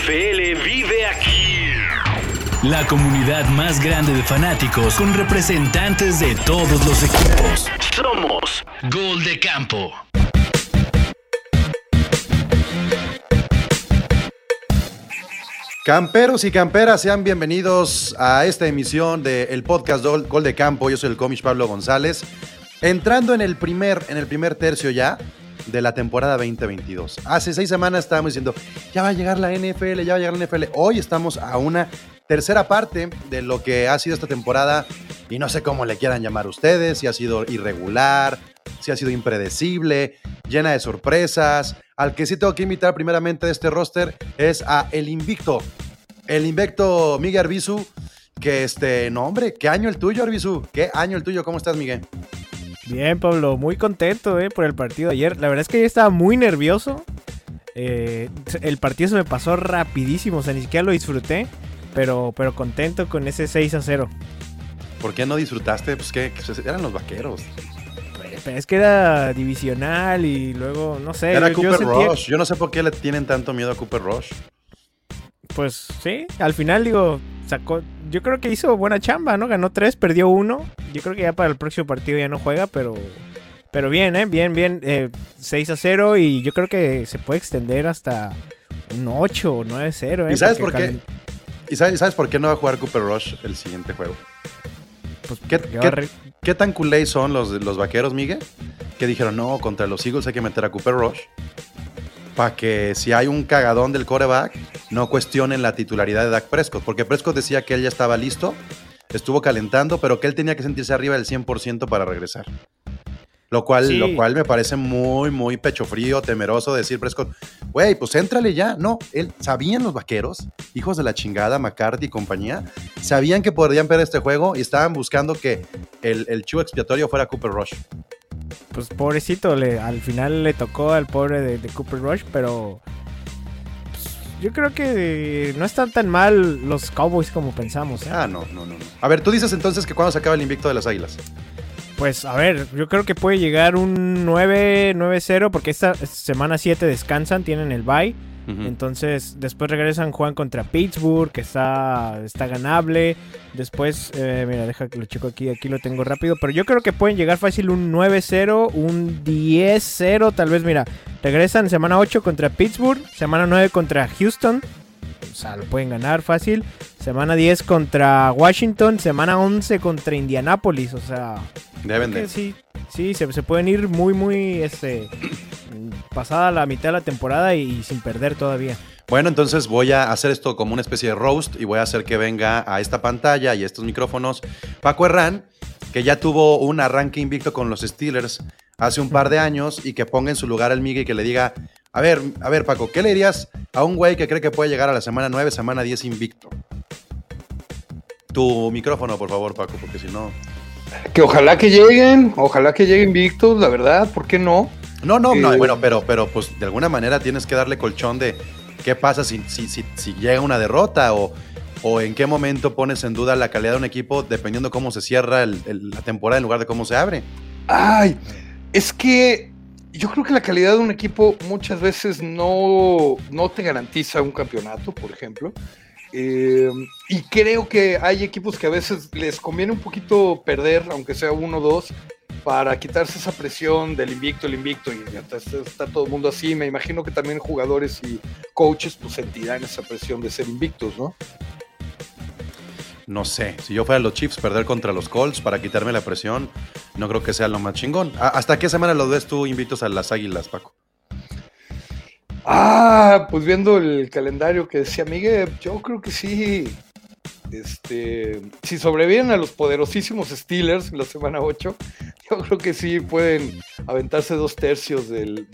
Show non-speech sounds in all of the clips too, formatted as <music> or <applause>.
NFL vive aquí. La comunidad más grande de fanáticos con representantes de todos los equipos. Somos Gol de Campo. Camperos y camperas, sean bienvenidos a esta emisión del podcast Gol, Gol de Campo. Yo soy el cómic Pablo González. Entrando en el primer, en el primer tercio ya de la temporada 2022. Hace seis semanas estábamos diciendo, ya va a llegar la NFL, ya va a llegar la NFL. Hoy estamos a una tercera parte de lo que ha sido esta temporada y no sé cómo le quieran llamar ustedes, si ha sido irregular, si ha sido impredecible, llena de sorpresas. Al que sí tengo que invitar primeramente de este roster es a El Invicto. El Invicto Miguel Arbizu, que este, no hombre, ¿qué año el tuyo Arbizu? ¿Qué año el tuyo? ¿Cómo estás Miguel? Bien, Pablo, muy contento eh, por el partido de ayer. La verdad es que yo estaba muy nervioso. Eh, el partido se me pasó rapidísimo, o sea, ni siquiera lo disfruté, pero, pero contento con ese 6 a 0. ¿Por qué no disfrutaste? Pues que eran los vaqueros. Pero es que era divisional y luego, no sé. Era yo, Cooper yo sentía- Rush. Yo no sé por qué le tienen tanto miedo a Cooper Rush. Pues sí, al final digo, sacó, yo creo que hizo buena chamba, ¿no? Ganó tres, perdió uno. Yo creo que ya para el próximo partido ya no juega, pero, pero bien, ¿eh? Bien, bien. eh, 6 a 0 y yo creo que se puede extender hasta un 8 o 9 a 0, ¿eh? ¿Y sabes Porque por qué? ¿Y sabes, sabes por qué no va a jugar Cooper Rush el siguiente juego? Pues, ¿Qué, qué- qué tan culé son los, los vaqueros, Miguel? Que dijeron, no, contra los Eagles hay que meter a Cooper Rush. Para que si hay un cagadón del coreback, no cuestionen la titularidad de Dak Prescott. Porque Prescott decía que él ya estaba listo, estuvo calentando, pero que él tenía que sentirse arriba del 100% para regresar. Lo cual, Sí. lo cual me parece muy, muy pecho frío, temeroso decir Prescott, güey, pues éntrale ya. No, él, sabían los vaqueros, hijos de la chingada, McCarthy y compañía, sabían que podrían perder este juego y estaban buscando que el, el chivo expiatorio fuera Cooper Rush. Pues pobrecito, le, al final le tocó al pobre de, de Cooper Rush, pero pues, yo creo que no están tan mal los Cowboys como pensamos, ¿eh? Ah, no, no, no. A ver, tú dices entonces que cuando se acaba el invicto de las águilas. Pues a ver, yo creo que puede llegar un 9 9-0 porque esta semana 7 descansan, tienen el bye. Entonces, después regresan, juegan contra Pittsburgh, que está, está ganable. Después, eh, mira, deja que lo checo aquí, aquí lo tengo rápido. Pero yo creo que pueden llegar fácil un 9-0, un 10-0, tal vez, mira. Regresan semana 8 contra Pittsburgh, semana 9 contra Houston. O sea, lo pueden ganar fácil. Semana 10 contra Washington, semana 11 contra Indianapolis. O sea, Deben de. sí, sí, se, se pueden ir muy, muy, este, <clears throat> pasada la mitad de la temporada y, sin perder todavía. Bueno, entonces voy a hacer esto como una especie de roast y voy a hacer que venga a esta pantalla y a estos micrófonos Paco Herrán, que ya tuvo un arranque invicto con los Steelers hace un par de años y que ponga en su lugar al Miguel y que le diga, a ver, a ver Paco, ¿qué le dirías a un güey que cree que puede llegar a la semana 9, semana 10 invicto? Tu micrófono, por favor, Paco, porque si no... Que ojalá que lleguen, ojalá que lleguen Victos, la verdad, ¿por qué no? No, no, no, Eh, bueno, pero, pero pues de alguna manera tienes que darle colchón de qué pasa si, si, si, si llega una derrota o, o en qué momento pones en duda la calidad de un equipo dependiendo cómo se cierra el- el- la temporada en lugar de cómo se abre. Ay, es que yo creo que la calidad de un equipo muchas veces no, no te garantiza un campeonato, por ejemplo. Eh, y creo que hay equipos que a veces les conviene un poquito perder, aunque sea uno o dos, para quitarse esa presión del invicto, el invicto, y está, está todo el mundo así. Me imagino que también jugadores y coaches pues sentirán esa presión de ser invictos, ¿no? No sé, si yo fuera los Chiefs, perder contra los Colts para quitarme la presión, no creo que sea lo más chingón. ¿A- ¿Hasta qué semana los ves tú invitos a las águilas, Paco? Ah, pues viendo el calendario que decía Miguel, yo creo que sí. Este, si sobreviven a los poderosísimos Steelers en la semana 8, yo creo que sí pueden aventarse dos tercios del,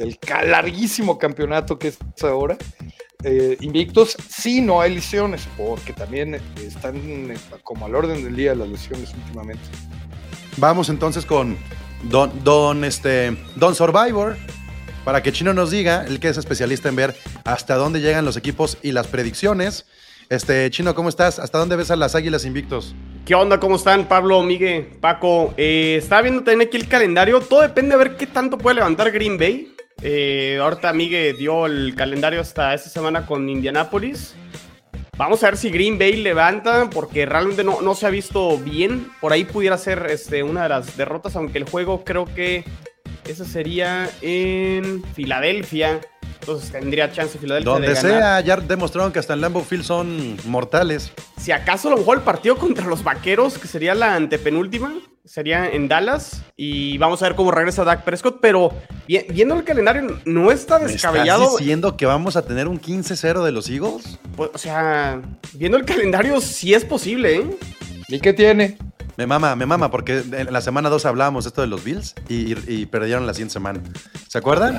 larguísimo campeonato que es ahora. Eh, invictos, sí, no hay lesiones, porque también están eh, como al orden del día las lesiones últimamente. Vamos entonces con Don, Don, este, Don Survivor, para que Chino nos diga, el que es especialista en ver hasta dónde llegan los equipos y las predicciones. Este, Chino, ¿cómo estás? ¿Hasta dónde ves a las Águilas Invictos? ¿Qué onda? ¿Cómo están? Pablo, Miguel, Paco. Eh, estaba viendo también aquí el calendario. Todo depende de ver qué tanto puede levantar Green Bay. Eh, ahorita Miguel dio el calendario hasta esta semana con Indianapolis. Vamos a ver si Green Bay levanta, porque realmente no, no se ha visto bien. Por ahí pudiera ser este, una de las derrotas, aunque el juego creo que ese sería en Filadelfia. Entonces tendría chance Filadelfia Donde de ganar. sea, ya demostraron que hasta en Lambeau Field son mortales. Si acaso a lo mejor el partido contra los Vaqueros, que sería la antepenúltima, sería en Dallas. Y vamos a ver cómo regresa Dak Prescott. Pero vi- viendo el calendario, no está ¿Me descabellado. ¿Estás diciendo que vamos a tener un 15-0 de los Eagles? Pues, o sea, viendo el calendario, sí es posible, ¿eh? ¿Y qué tiene? Me mama, me mama, porque en la semana 2 hablábamos esto de los Bills y, perdieron la siguiente semana. ¿Se acuerdan?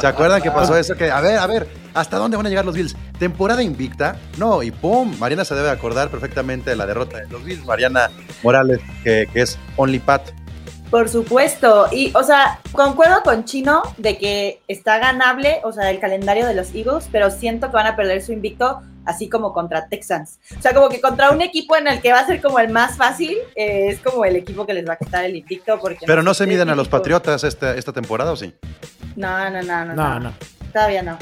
¿Se acuerdan que pasó eso? Que, a ver, a ver, ¿hasta dónde van a llegar los Bills? ¿Temporada invicta? No, y pum, Mariana se debe acordar perfectamente de la derrota de los Bills. Mariana Morales, que, que es Only Pat. Por supuesto, y o sea, concuerdo con Chino de que está ganable, o sea, el calendario de los Eagles, pero siento que van a perder su invicto, así como contra Texans. O sea, como que contra un equipo en el que va a ser como el más fácil, eh, es como el equipo que les va a quitar el invicto. Porque Pero no se miden a los Patriotas esta, esta temporada, ¿o sí? No, no, no, no, No, no. Todavía no.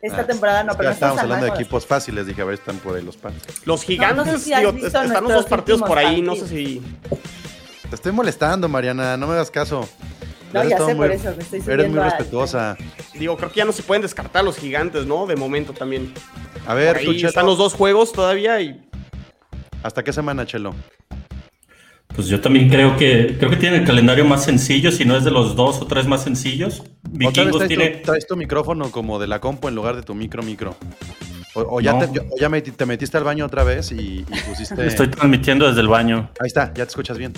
Esta Ah, temporada no, pero ya no estábamos estamos hablando de equipos fáciles, dije, a ver, están por ahí los Pats. Los gigantes, no sé si has digo, visto están los dos partidos por ahí, no sé si... Te estoy molestando, Mariana, no me hagas caso. No, Eres ya sé muy- por eso, me estoy Eres muy al- respetuosa. Digo, creo que ya no se pueden descartar los gigantes, ¿no? De momento también. A ver, tú, Chelo, están los dos juegos todavía y ¿hasta qué semana, Chelo? Pues yo también creo que creo que tiene el calendario más sencillo, si no es de los dos o tres más sencillos. Otra vez Vikingos traes, tiene. tu, traes tu micrófono como de la compu en lugar de tu micro micro. O, o ya, No. te, o ya me- te metiste al baño otra vez y, y pusiste... <laughs> Estoy transmitiendo desde el baño. Ahí está, ya te escuchas bien.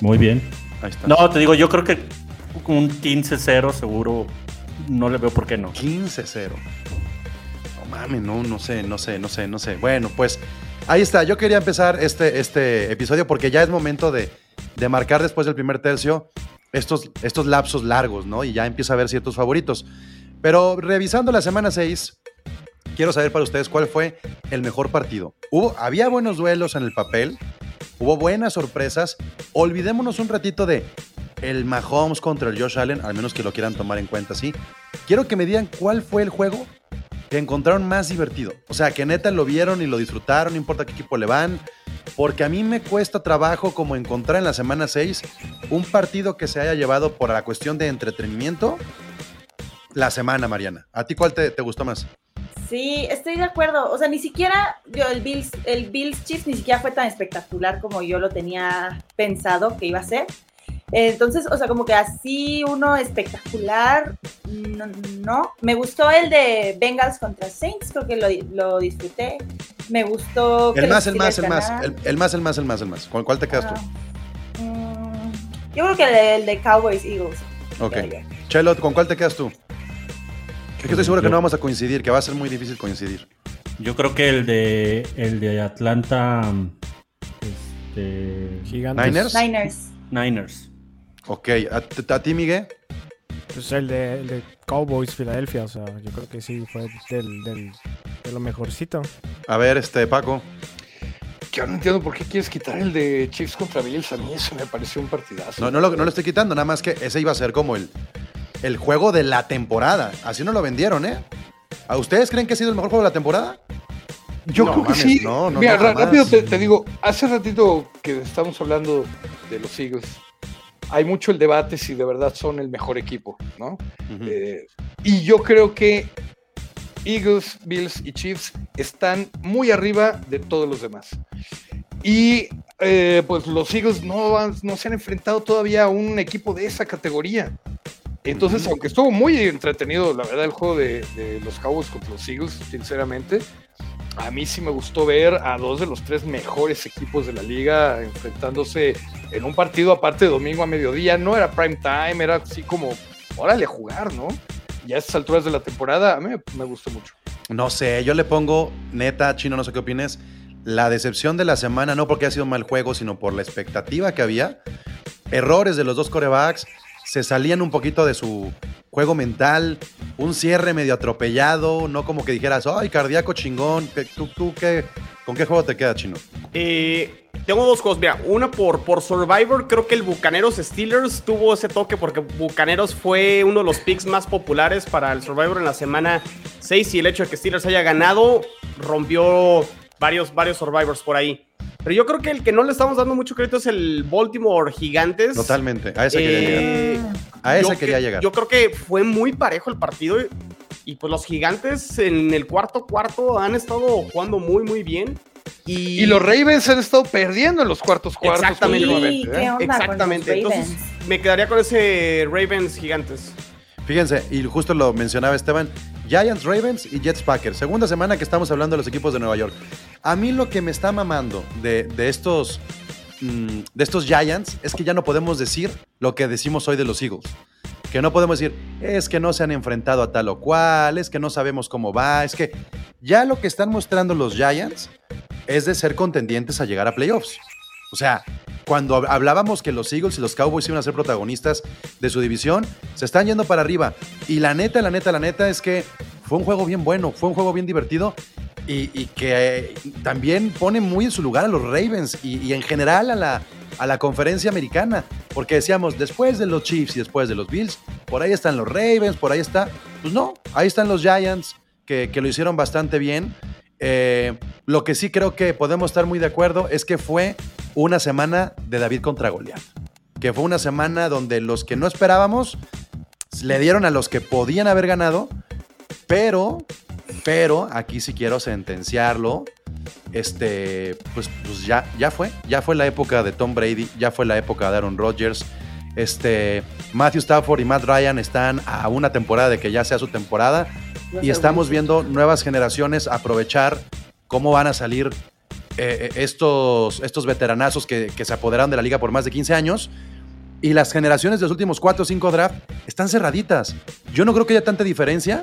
Muy bien. Ahí está. No, te digo, yo creo que un 15-0 seguro no le veo por qué no. 15-0. No mames, no, no sé, no sé, no sé, no sé. Bueno, pues ahí está. Yo quería empezar este, este episodio porque ya es momento de, de marcar después del primer tercio estos, estos lapsos largos, ¿no? Y ya empieza a ver ciertos favoritos. Pero revisando la semana 6, quiero saber para ustedes cuál fue el mejor partido. Hubo, había buenos duelos en el papel, hubo buenas sorpresas. Olvidémonos un ratito de el Mahomes contra el Josh Allen, al menos que lo quieran tomar en cuenta, ¿sí? Quiero que me digan cuál fue el juego que encontraron más divertido. O sea, que neta lo vieron y lo disfrutaron, no importa qué equipo le van. Porque a mí me cuesta trabajo como encontrar en la semana 6 un partido que se haya llevado por la cuestión de entretenimiento la semana, Mariana. ¿A ti cuál te, te gustó más? Sí, estoy de acuerdo. O sea, ni siquiera yo, el Bills, el Bills Chiefs ni siquiera fue tan espectacular como yo lo tenía pensado que iba a ser. Entonces, o sea, como que así uno espectacular, no. no. Me gustó el de Bengals contra Saints, creo que lo, lo disfruté. Me gustó. El más, el más, el más. El, el más, el más, el más, el más. ¿Con cuál te quedas tú? Ah, mm, yo creo que el de, el de Cowboys Eagles. Ok. Ya, ya. Chelo, ¿con cuál te quedas tú? Es que estoy seguro que no vamos a coincidir, que va a ser muy difícil coincidir. Yo creo que el de el de Atlanta este, Gigantes. ¿Niners? Niners. Niners. Ok. ¿A, ti, Miguel? Pues el de, el de Cowboys Filadelfia, o sea, yo creo que sí fue del, del, de lo mejorcito. A ver, este, Paco. Yo no entiendo por qué quieres quitar el de Chiefs contra Bills. A mí eso me pareció un partidazo. No, no, lo, no lo estoy quitando, nada más que ese iba a ser como el, el juego de la temporada. Así no lo vendieron, ¿eh? ¿A ustedes creen que ha sido el mejor juego de la temporada? Yo No creo que mames, sí. no, no, Mira, rápido te, te digo, hace ratito que estamos hablando de los Eagles, hay mucho el debate si de verdad son el mejor equipo, ¿no? Eh, y yo creo que Eagles, Bills y Chiefs están muy arriba de todos los demás. Y eh, pues los Eagles no, han- no se han enfrentado todavía a un equipo de esa categoría. Entonces, aunque estuvo muy entretenido, la verdad, el juego de, de los Cowboys contra los Eagles, sinceramente, a mí sí me gustó ver a dos de los tres mejores equipos de la liga enfrentándose en un partido aparte de domingo a mediodía. No era prime time, era así como, órale a jugar, ¿no? Y a estas alturas de la temporada, a mí me, gustó mucho. No sé, yo le pongo, neta, chino, no sé qué opines, la decepción de la semana, no porque haya sido mal juego, sino por la expectativa que había. Errores de los dos corebacks, se salían un poquito de su juego mental, un cierre medio atropellado, no como que dijeras, ay, cardíaco chingón. ¿Qué- ¿Tú, tú qué, con qué juego te queda, chino? Eh, tengo dos cosas. Mira, una por, por Survivor. Creo que el Bucaneros Steelers tuvo ese toque porque Bucaneros fue uno de los picks más populares para el Survivor en la semana 6 y el hecho de que Steelers haya ganado rompió varios, varios Survivors por ahí. Pero yo creo que el que no le estamos dando mucho crédito es el Baltimore Gigantes. Totalmente. A ese quería llegar. Eh, A ese yo quería que- llegar. Yo creo que fue muy parejo el partido. Y, y, pues los gigantes en el cuarto cuarto han estado jugando muy, muy bien. Y, Y los Ravens han estado perdiendo en los cuartos cuartos. Exactamente. Sí, continuamente, ¿qué ¿eh? onda Exactamente. con los Entonces me quedaría con ese Ravens gigantes. Fíjense, y justo lo mencionaba Esteban, Giants, Ravens y Jets Packers. Segunda semana que estamos hablando de los equipos de Nueva York. A mí lo que me está mamando de, de estos, mm, de estos Giants es que ya no podemos decir lo que decimos hoy de los Eagles. Que no podemos decir, es que no se han enfrentado a tal o cual, es que no sabemos cómo va, es que ya lo que están mostrando los Giants es de ser contendientes a llegar a playoffs. O sea, cuando hab- hablábamos que los Eagles y los Cowboys iban a ser protagonistas de su división, se están yendo para arriba. Y la neta, la neta, la neta es que fue un juego bien bueno, fue un juego bien divertido y, y que eh, también pone muy en su lugar a los Ravens y, y en general a la, a la conferencia americana. Porque decíamos, después de los Chiefs y después de los Bills, por ahí están los Ravens, por ahí está. Pues no, ahí están los Giants, que, que lo hicieron bastante bien. Eh, lo que sí creo que podemos estar muy de acuerdo es que fue una semana de David contra Goliat. Que fue una semana donde los que no esperábamos le dieron a los que podían haber ganado, pero, pero, aquí sí quiero sentenciarlo. Este, pues, pues ya, ya fue, ya fue la época de Tom Brady, ya fue la época de Aaron Rodgers. Este, Matthew Stafford y Matt Ryan están a una temporada de que ya sea su temporada y estamos viendo nuevas generaciones aprovechar cómo van a salir eh, eh, estos, estos veteranazos que, que se apoderaron de la liga por más de 15 años. Y las generaciones de los últimos 4 o 5 draft están cerraditas. Yo no creo que haya tanta diferencia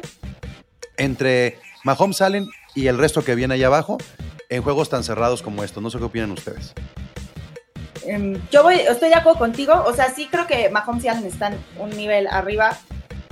entre Mahomes Allen y el resto que viene ahí abajo en juegos tan cerrados como estos. No sé qué opinan ustedes. Em, yo voy, estoy de acuerdo contigo. O sea, sí creo que Mahomes y Allen están un nivel arriba,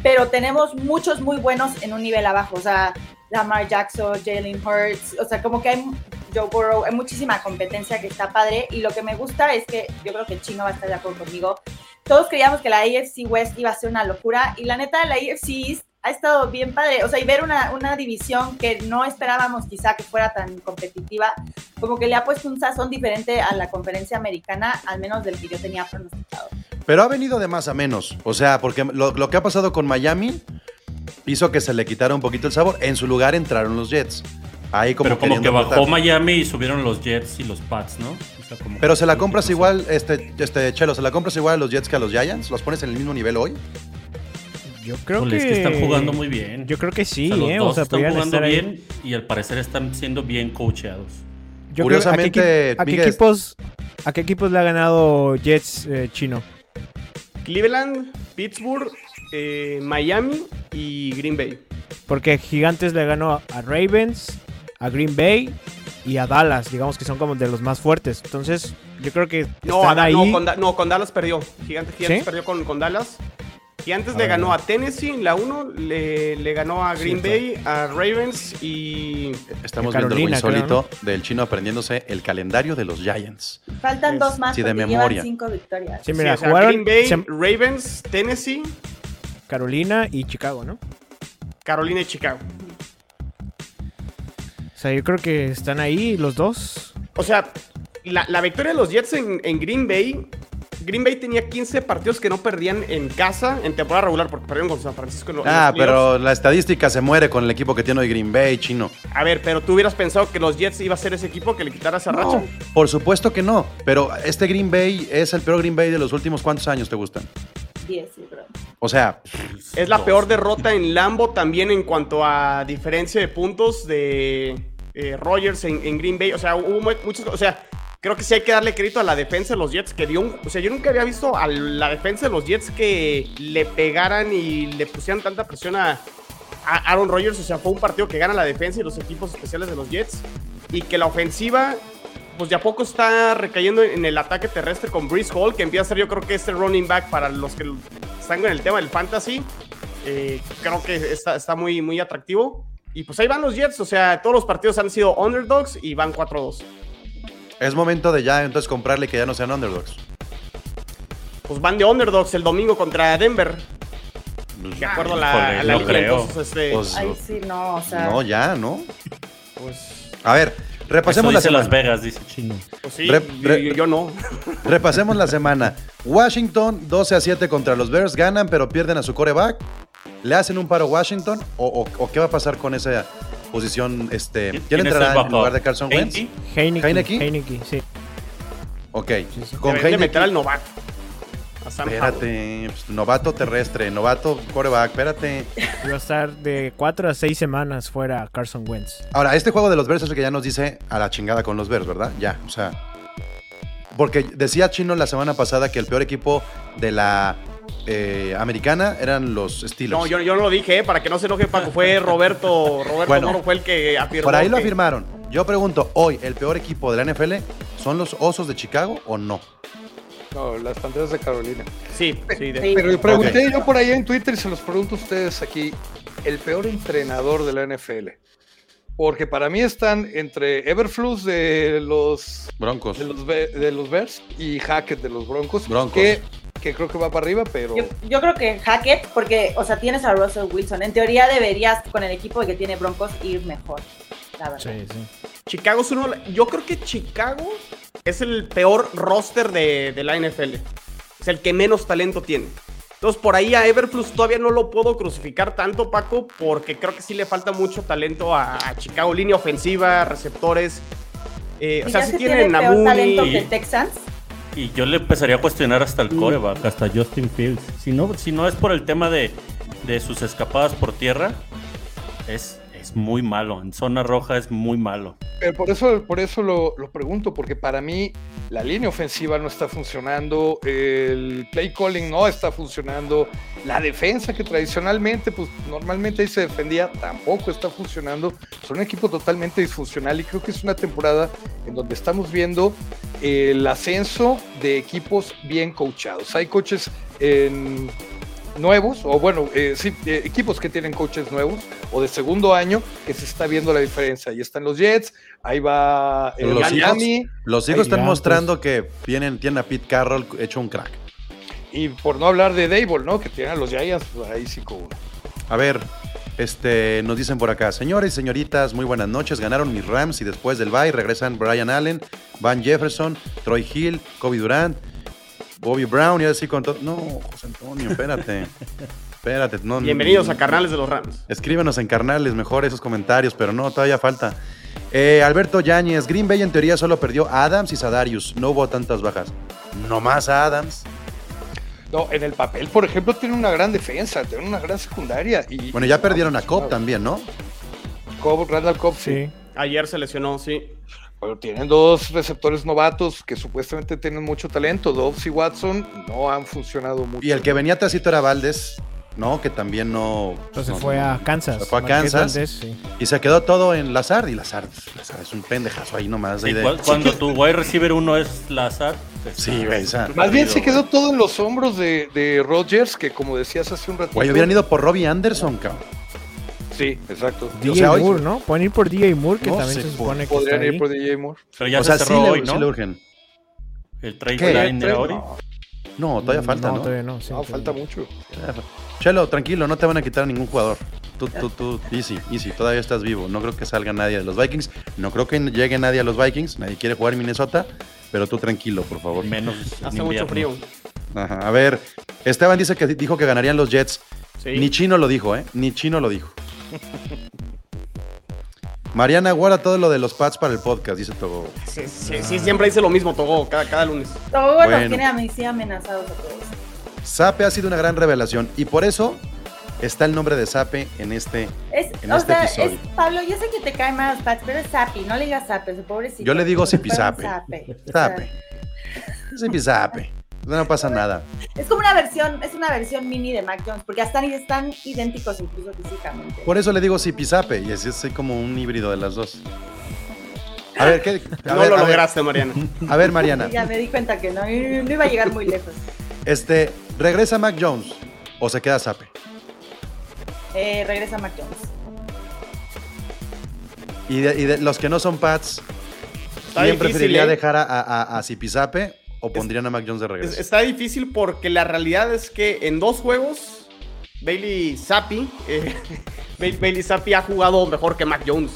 pero tenemos muchos muy buenos en un nivel abajo. O sea, Lamar Jackson, Jalen Hurts. O sea, como que hay Joe Burrow, hay muchísima competencia que está padre. Y lo que me gusta es que yo creo que Chino va a estar de acuerdo conmigo. Todos creíamos que la AFC West iba a ser una locura y la neta, la AFC East ha estado bien padre. O sea, y ver una, una división que no esperábamos quizá que fuera tan competitiva, como que le ha puesto un sazón diferente a la conferencia americana, al menos del que yo tenía pronosticado. Pero ha venido de más a menos. O sea, porque lo, lo que ha pasado con Miami hizo que se le quitara un poquito el sabor. En su lugar entraron los Jets. Ahí como Pero como que bajó. Miami y subieron los Jets y los Pats, ¿no? O sea, como Pero se la compras igual, este, este, Chelo, ¿se la compras igual a los Jets que a los Giants? ¿Los pones en el mismo nivel hoy? Yo creo que... es que están jugando muy bien. Yo creo que sí, O sea, los ¿eh? dos O sea, están jugando estar ahí. bien y al parecer están siendo bien coacheados. Yo creo- ¿a qué Curiosamente, ¿a qué, equipos, ¿a qué equipos le ha ganado Jets eh, chino? Cleveland, Pittsburgh, eh, Miami y Green Bay. Porque Gigantes le ganó a Ravens, a Green Bay y a Dallas, digamos que son como de los más fuertes. Entonces, yo creo que No, están a- ahí. no, con, Da- no, con Dallas perdió. Gigantes, Gigantes ¿Sí? perdió con, con Dallas. Gigantes A le ver. ganó a Tennessee en la 1, le, le ganó a Green Cierto. Bay, a Ravens y... Estamos viendo algo creo, insólito del chino aprendiéndose el calendario de los Giants. Faltan Es- dos más sí, de memoria. cinco victorias. Sí, sí, mira, o sea, jugaron Green Bay, Ravens, Tennessee, Carolina y Chicago, ¿no? Carolina y Chicago. O sea, yo creo que están ahí los dos. O sea, la, la victoria de los Jets en, en Green Bay. Green Bay tenía 15 partidos que no perdían en casa en temporada regular porque perdieron con San Francisco en, lo- en Ah, los playoffs. pero la estadística se muere con el equipo que tiene hoy Green Bay, chino. A ver, pero tú hubieras pensado que los Jets iba a ser ese equipo que le quitara esa racha. Por supuesto que no. Pero este Green Bay es el peor Green Bay de los últimos cuántos años te gustan. Diez, sí, creo. O sea, Es la Dos. peor derrota en Lambo también en cuanto a diferencia de puntos de eh, Rogers en, en Green Bay. O sea, hubo mu- muchos. O sea, creo que sí hay que darle crédito a la defensa de los Jets que dio un. O sea, yo nunca había visto a la defensa de los Jets que le pegaran y le pusieran tanta presión a, Aaron Rodgers. O sea, fue un partido que gana la defensa y los equipos especiales de los Jets. Y que la ofensiva. Pues de a poco está recayendo en el ataque terrestre con Breeze Hall, que empieza a ser yo creo que este running back para los que están con el tema del fantasy. Eh, creo que está, está muy, muy atractivo. Y pues ahí van los Jets, o sea, todos los partidos han sido underdogs y van 4-2. Es momento de ya entonces comprarle que ya no sean underdogs. Pues van de underdogs el domingo contra Denver. De acuerdo a la, a la no línea, creo. entonces, este, Pues, Ay, sí, no, o sea. no, ya, ¿no? pues, A ver, repasemos Eso la dice semana. Las Vegas, dice Chino. pues sí, Re- yo- re- yo, yo no. <laughs> Repasemos la semana. Washington 12 a 7 contra los Bears. Ganan, pero pierden a su coreback. ¿Le hacen un paro a Washington? ¿O, o- o qué va a pasar con esa posición? Este, ¿Quién, ¿Quién es el entrará en lugar de Carson Wentz? Heineke? Heineke. ¿Heineke? Heineke, sí. Ok. sí. Con de meter al Heineke. novato. Espérate. pues, novato terrestre, novato coreback. Espérate. Iba a estar de 4 a 6 semanas fuera Carson Wentz. Ahora, este juego de los Bears es el que ya nos dice a la chingada con los Bears, ¿verdad? Ya, o sea. Porque decía Chino la semana pasada que el peor equipo de la eh, americana eran los Steelers. No, yo, yo no lo dije, eh, para que no se enoje Paco. Fue <laughs> Roberto, Roberto Bueno. Moro fue el que afirmó. Por ahí lo afirmaron. Yo pregunto, hoy, ¿el peor equipo de la NFL son los Osos de Chicago o no? No, las Panteras de Carolina. Sí, sí. de-. Pero pregunté yo por ahí en Twitter y se los pregunto a ustedes aquí, el peor entrenador de la NFL. Porque para mí están entre Everflus de los Broncos. de los, Be- de los Bears y Hackett de los Broncos, Broncos. Que, que creo que va para arriba, pero Yo, yo creo que Hackett, porque, o sea, tienes a Russell Wilson. En teoría deberías, con el equipo que tiene Broncos, ir mejor. La verdad. Sí, sí. Chicago es uno. Yo creo que Chicago es el peor roster de, de la NFL. Es el que menos talento tiene. Entonces, por ahí a Everflux todavía no lo puedo crucificar tanto, Paco, porque creo que sí le falta mucho talento a, a Chicago. Línea ofensiva, receptores. Eh, o sea, sí tienen tiene a peor talento Mooney. que el Texans. Y yo le empezaría a cuestionar hasta el coreback, hasta Justin Fields. Si no, si no es por el tema de, de sus escapadas por tierra, es, es muy malo. En zona roja es muy malo. Pero por eso, por eso lo, lo pregunto, porque para mí la línea ofensiva no está funcionando, el play calling no está funcionando, la defensa que tradicionalmente, pues normalmente ahí se defendía, tampoco está funcionando. Son un equipo totalmente disfuncional y creo que es una temporada en donde estamos viendo el ascenso de equipos bien coachados. Hay coaches en nuevos, o bueno, eh, sí, eh, equipos que tienen coaches nuevos o de segundo año, que se está viendo la diferencia. Ahí están los Jets, ahí va el Los Miami, Los hijos están mostrando que tienen, tienen a Pete Carroll hecho un crack. y por no hablar de Dable, ¿no? Que tienen a los Giants, pues, ahí sí como... A ver, este, nos dicen por acá, señores y señoritas, muy buenas noches. Ganaron mis Rams y después del bye regresan Brian Allen, Van Jefferson, Troy Hill, Kobe Durant, Bobby Brown y así con todo. No, José Antonio, espérate. <laughs> espérate. No, Bienvenidos no- a Carnales de los Rams. Escríbenos en carnales mejor esos comentarios, pero no, todavía falta. Eh, Alberto Yáñez, Green Bay en teoría solo perdió a Adams y Sadarius. No hubo tantas bajas. No más a Adams. No, en el papel, por ejemplo, tienen una gran defensa, tienen una gran secundaria. Y, Bueno, ya perdieron a Cobb también, ¿no? Cobb, Randall Cobb, sí. Sí. Ayer se lesionó, sí. Pero tienen dos receptores novatos que supuestamente tienen mucho talento. Dobbs y Watson no han funcionado mucho. Y el que venía trasito era Valdés, ¿no? Que también no. Entonces no- fue a Kansas. Se fue a Kansas. Valdés, sí. Y se quedó todo en Lazard. Y Lazard, Lazard es un pendejazo ahí nomás. ahí Sí, de- cu- cuando tu wide receiver uno es Lazar. Sí, güey, o sea, Más bien se quedó todo en los hombros de, de Rodgers, que como decías hace un ratito. Güey, hubieran ido por Robbie Anderson, cabrón. Sí, exacto. O DJ sea, hoy- Moore, ¿no? Pueden ir por DJ Moore, que No también se supone que Podrían está ir ahí. por DJ Moore. Pero ya o se sea, sí cerró le, hoy, sí le urgen. El trade deadline era hoy. No, No, todavía falta, ¿no? todavía no. sí, no, todavía falta no. mucho. Chelo, tranquilo, no te van a quitar a ningún jugador. Tú, tú, tú, easy, easy, todavía estás vivo. No creo que salga nadie de los Vikings. No creo que llegue nadie a los Vikings. Nadie quiere jugar en Minnesota. Pero tú tranquilo, por favor. Menos. en Hace mucho frío. Ajá. A ver, Esteban dice que dijo que ganarían los Jets. Sí. Ni Chino lo dijo, ¿eh? Ni Chino lo dijo. Mariana guarda todo lo de los pads para el podcast, dice todo. Sí, sí, sí, siempre dice lo mismo, Togo, cada, cada lunes. Todo Bueno. nos tiene a mí sí amenazados a todos. Sape ha sido una gran revelación y por eso está el nombre de Sape en este. Es, En o este sea, episodio. es, Pablo, yo sé que te cae más Pats, pero es Sapi, no le digas Sape, ese pobrecito. Yo le digo Zipizape. Sape, Sape. No pasa nada. Es como una versión, es una versión mini de Mac Jones, porque están, están idénticos incluso físicamente. Por eso le digo Zipizape y así es como un híbrido de las dos. A ver, ¿qué? A no ver, lo a ver, lograste, Mariana. A ver, Mariana. Ya me di cuenta que no, no iba a llegar muy lejos. Este, ¿regresa Mac Jones o se queda Sape? Eh, regresa Mac Jones. Y de, y de los que no son Pats, ¿Quién difícil, preferiría ¿eh? dejar a, a, a Zipizape o pondrían a Mac Jones de Es- regreso? Está difícil porque la realidad es que en dos juegos, Bailey Zappi, eh, <laughs> Bailey, Zappi ha jugado mejor que Mac Jones.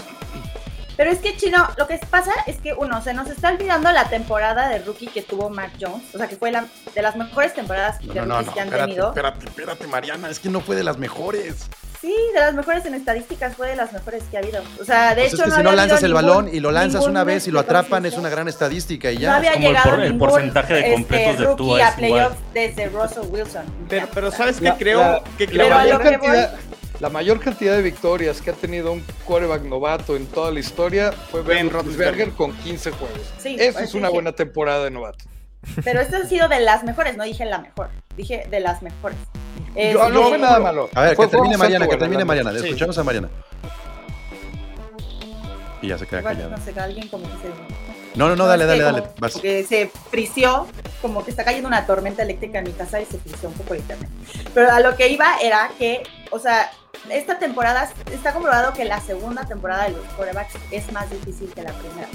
Pero es que, Chino, lo que pasa es que, uno, se nos está olvidando la temporada de rookie que tuvo Mac Jones. O sea, que fue la, de las mejores temporadas No, de no, no, rookies no, que han espérate, tenido. espérate, espérate, Mariana, es que no fue de las mejores. Sí, de las mejores en estadísticas, fue de las mejores que ha habido. O sea, de Pues hecho, es que no si no lanzas el balón y lo lanzas una vez y lo este, ¿cómo se atrapan, es una gran estadística y No ya. había como el llegado por- el porcentaje de completos este, de Tua a playoffs desde Russell Wilson. Pero, pero ¿sabes qué La- creo? la- que la, creo Pero a mayor cantidad, la mayor cantidad de victorias que ha tenido un quarterback novato en toda la historia fue Ben Ben Roethlisberger con 15 juegos. Sí, Eso pues es una dije- buena temporada de novato. Pero esta ha sido de las mejores, no dije la mejor, dije de las mejores. Eh, Yo- no fue nada malo. A ver, Fue- que termine Mariana, que termine Mariana. Sí. Escuchamos a Mariana. Y ya se queda callada. no sé, alguien como que se... No, no, no, dale, es dale, dale. como- Vas. Porque se frició, como que está cayendo una tormenta eléctrica en mi casa y se frició un poco el internet. Pero a lo que iba era que, o sea, esta temporada está comprobado que la segunda temporada de los quarterbacks es más difícil que la primera.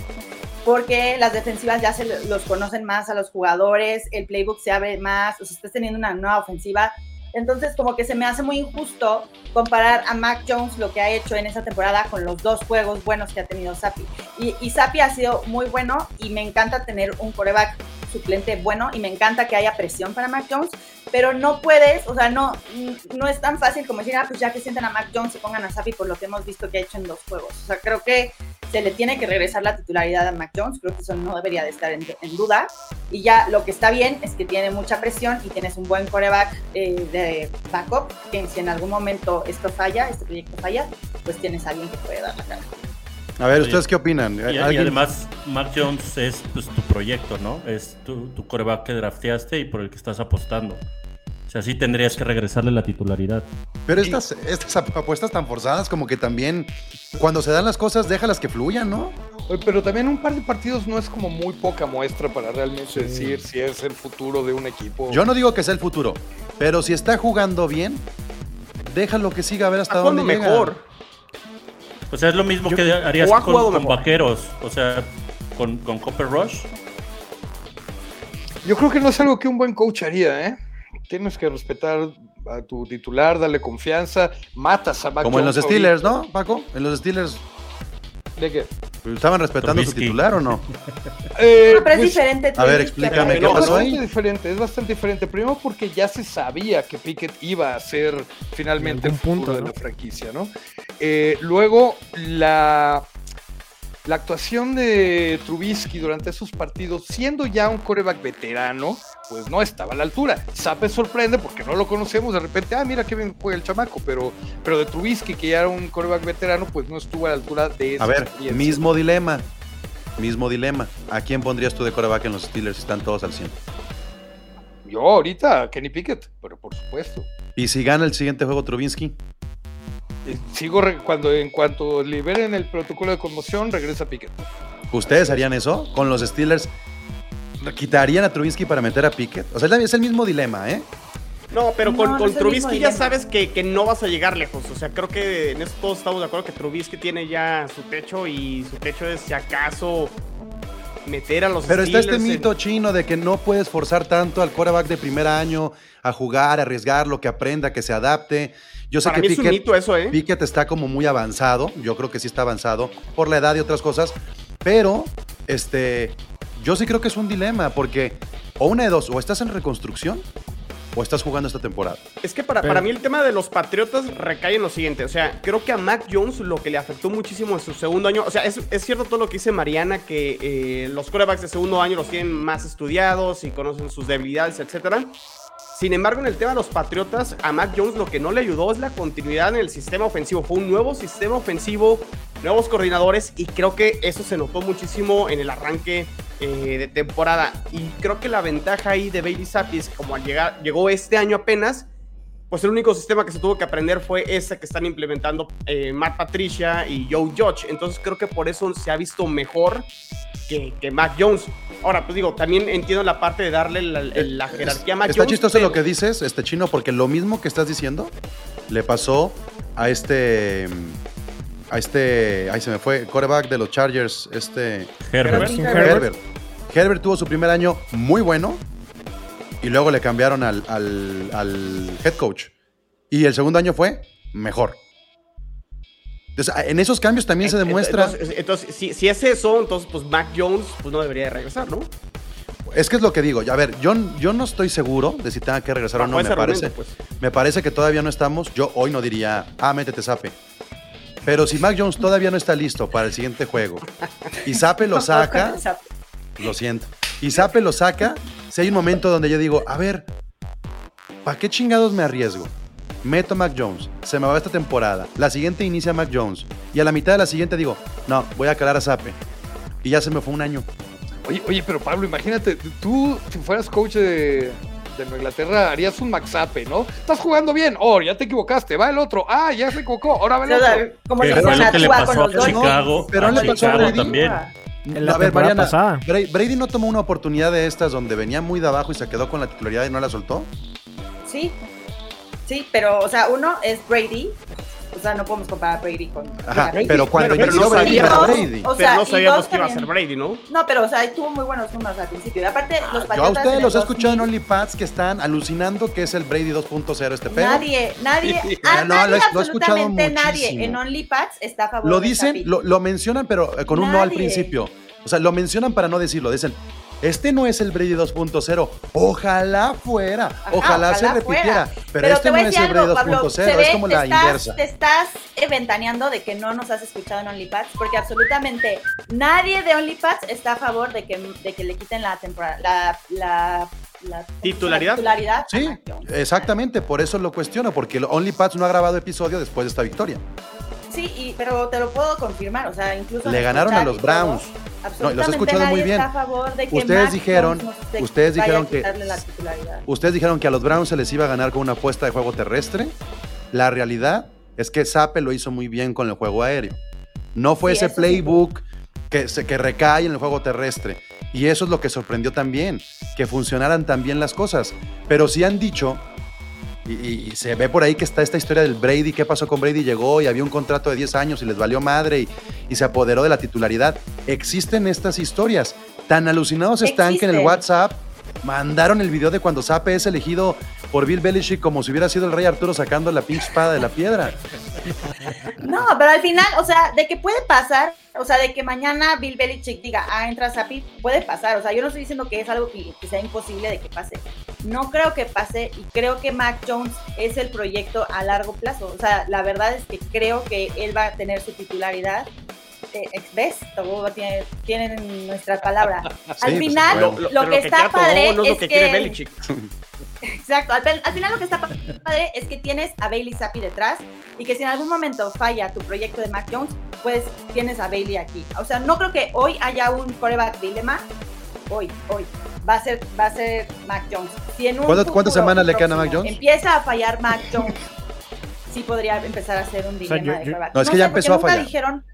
Porque las defensivas ya se los conocen más a los jugadores, el playbook se abre más, o sea, estás teniendo una nueva ofensiva. Entonces, como que se me hace muy injusto comparar a Mac Jones lo que ha hecho en esa temporada con los dos juegos buenos que ha tenido Sapi. Y, y Sapi ha sido muy bueno y me encanta tener un coreback suplente bueno y me encanta que haya presión para Mac Jones, pero no puedes, o sea, no, no es tan fácil como decir, ah, pues ya que sienten a Mac Jones y pongan a Sapi por lo que hemos visto que ha hecho en dos juegos. O sea, creo que se le tiene que regresar la titularidad a Mac Jones, creo que eso no debería de estar en, en duda. Y ya lo que está bien es que tiene mucha presión y tienes un buen coreback eh, de backup, que si en algún momento esto falla, este proyecto falla, pues tienes a alguien que puede dar la cara. A ver, ¿ustedes qué opinan? Y, y ¿Alguien- además, Mac Jones es pues, tu proyecto, ¿no? Es tu, tu coreback que drafteaste y por el que estás apostando. Sea, sí tendrías que regresarle la titularidad. Pero estas, estas apuestas tan forzadas, como que también, cuando se dan las cosas, déjalas que fluyan, ¿no? Oye, Pero también un par de partidos no es como muy poca muestra para realmente decir si es el futuro de un equipo. Yo no digo que sea el futuro, pero si está jugando bien, déjalo que siga a ver hasta dónde jugando llega. mejor. O sea, es lo mismo Yo- que harías con, jugado con mejor. vaqueros. O sea, con, con Copper Rush. Yo creo que no es algo que un buen coach haría, ¿eh? Tienes que respetar a tu titular, darle confianza, matas a Mac Como en los Steelers, ahorita. ¿no, Paco? En los Steelers, ¿De qué? ¿estaban respetando su Trubisky. titular o no? <laughs> Eh, No, pero es pues, diferente. a ver, explícame, Es ¿qué pasó bastante ahí? diferente, es bastante diferente. Primero porque ya se sabía que Pickett iba a ser finalmente futuro punto, de ¿no? la franquicia, ¿no? Eh, luego, la, la actuación de Trubisky durante esos partidos, siendo ya un coreback veterano, pues no estaba a la altura. Sape sorprende porque no lo conocemos, de repente, ah, mira qué bien juega el chamaco, pero, pero de Trubisky, que ya era un coreback veterano, pues no estuvo a la altura de esa A ver, mismo dilema. Mismo dilema. ¿A quién pondrías tú de coreback en los Steelers si están todos al 100? Yo ahorita, Kenny Pickett, pero por supuesto. Y si gana el siguiente juego Trubinsky, Sigo re- cuando en cuanto liberen el protocolo de conmoción, regresa Pickett. ¿ustedes harían eso? Con los Steelers, ¿quitarían a Trubinsky para meter a Pickett? O sea, es el mismo dilema, ¿eh? No, pero No, con, no Trubisky ya sabes que, que no vas a llegar lejos. O sea, creo que en eso todos estamos de acuerdo que Trubisky tiene ya su techo y su techo es si acaso meter a los Pero está este en- mito chino de que no puedes forzar tanto al quarterback de primer año a jugar, a arriesgarlo, que aprenda, que se adapte. Yo sé Para que mí es un Pickett, mito eso, ¿eh? Pickett está como muy avanzado, yo creo que sí está avanzado por la edad y otras cosas, pero este, yo sí creo que es un dilema porque o una de dos, o estás en reconstrucción o estás jugando esta temporada. Es que para, Pero- para mí el tema de los Patriotas recae en lo siguiente. O sea, creo que a Mac Jones lo que le afectó muchísimo en su segundo año. O sea, es, es cierto todo lo que dice Mariana, que eh, los quarterbacks de segundo año los tienen más estudiados y conocen sus debilidades, etcétera. Sin embargo, en el tema de los Patriotas, a Mac Jones lo que no le ayudó es la continuidad en el sistema ofensivo. Fue un nuevo sistema ofensivo, nuevos coordinadores y creo que eso se notó muchísimo en el arranque eh, de temporada. Y creo que la ventaja ahí de Bailey Zappi es como al llegar, llegó este año apenas, pues el único sistema que se tuvo que aprender fue ese que están implementando eh, Matt Patricia y Joe Judge. Entonces creo que por eso se ha visto mejor que, que Mac Jones. Ahora, pues digo, también entiendo la parte de darle la, la jerarquía a Mac Está Jones. chistoso pero- lo que dices, este chino, porque lo mismo que estás diciendo le pasó a este a este, ahí se me fue, quarterback de los Chargers, este Herbert. Herbert. Herbert. Herbert tuvo su primer año muy bueno y luego le cambiaron al, al- al head coach. Y el segundo año fue mejor. Entonces, en esos cambios también se demuestra. Entonces, entonces, si, si es eso, entonces pues Mac Jones pues no debería de regresar, ¿no? Es que es lo que digo. A ver, yo, yo no estoy seguro de si tenga que regresar o no. Bajo Me parece, pues. me parece que todavía no estamos. Yo hoy no diría, ah, métete Sape. Pero si Mac Jones todavía no está listo para el siguiente juego y Sape lo <laughs> saca, lo siento. Y Sape lo saca, si hay un momento donde yo digo, a ver, ¿para qué chingados me arriesgo? Meto a Mac Jones, se me va esta temporada, la siguiente inicia Mac Jones y a la mitad de la siguiente digo, no, voy a calar a Sape. Y ya se me fue un año. Oye, oye, pero Pablo, imagínate, tú si fueras coach de, de Inglaterra harías un maxape, ¿no? Estás jugando bien, oh, ya te equivocaste, va el otro, ah, ya se equivocó, ahora va el otro. como Que le fue lo que le pasó con los a. Chicago. pero a no le pasó a Chicago Brady. también. En la a ver, temporada Mariana, pasada. Bra- Brady no tomó una oportunidad de estas donde venía muy de abajo y se quedó con la titularidad y no la soltó. Sí, sí, pero, o sea, uno es Brady. O sea, no podemos comparar a Brady con. Ajá, Brady. pero cuando Pero- pero inició no Brady sabíamos. era Brady. O Pero no sabíamos que iba a ser. Brady, ¿no? No, pero, o sea, tuvo muy buenos números al principio. Y aparte, los Yo a ustedes los he escuchado en 2000, OnlyPads que están alucinando que es el Brady 2.0 este pedo. Nadie, nadie, <laughs> Ah, a no, nadie, lo he- lo he escuchado absolutamente nadie muchísimo. en OnlyPads está a favor Lo dicen, lo, lo mencionan, pero eh, con un no al principio. O sea, lo mencionan para no decirlo. Dicen, este no es el Brady 2.0. Ojalá fuera. Ajá, ojalá, se repitiera. fuera. Pero, este te no voy a es decir el Brady algo, Pablo, 2.0. se Es como te la estás, inversa. Te estás ventaneando de que no nos has escuchado en OnlyPads, porque absolutamente nadie de OnlyPads está a favor de que, de que le quiten la temporada, la, la, la- ¿Titularidad? la titularidad Sí, exactamente. Por eso lo cuestiono. Porque el OnlyPads no ha grabado episodio después de esta victoria. Sí, y- pero te lo puedo confirmar, o sea, incluso... Le ganaron a los todo, Browns. No, los he escuchado muy bien. Ustedes dijeron- ustedes dijeron que-. Ustedes dijeron que a los Browns se les iba a ganar con una apuesta de juego terrestre. La realidad es que Sape lo hizo muy bien con el juego aéreo. No fue Sí, ese playbook que, se, que recae en el juego terrestre. Y eso es lo que sorprendió también, que funcionaran tan bien las cosas. Pero sí han dicho, y, se ve por ahí que está esta historia del Brady, qué pasó con Brady, llegó y había un contrato de 10 años y les valió madre y, y se apoderó de la titularidad. Existen estas historias. Tan alucinados están que en el. WhatsApp mandaron el video de cuando Sape es elegido por Bill Belichick como si hubiera sido el rey Arturo sacando la pinche espada de la piedra. No, pero al final, o sea, de que puede pasar, o sea, de que mañana Bill Belichick diga, ah, entra Sapi, puede pasar. O sea, yo no estoy diciendo que es algo que, que sea imposible de que pase. No creo que pase y creo que Mac Jones es el proyecto a largo plazo. O sea, la verdad es que creo que él va a tener su titularidad. Eh, ¿Ves? Todo tiene, tienen nuestra palabra. <laughs> Al pues, final, bueno. lo, que está padre no es lo que que... quiere Belichick. Exacto, al, al final lo que está padre es que tienes a Bailey Zappi detrás y que si en algún momento falla tu proyecto de Mac Jones, pues tienes a Bailey aquí. O sea, no creo que hoy haya un coreback dilema. Hoy, hoy. Va a ser, va a ser Mac Jones. Si en un ¿Cuántas- cuántas semanas le quedan a Mac Jones? Empieza a fallar Mac Jones. Sí podría empezar a ser un sea, dilema yo- de yo- coreback. No, es que ya sé, porque empezó a nunca fallar. dijeron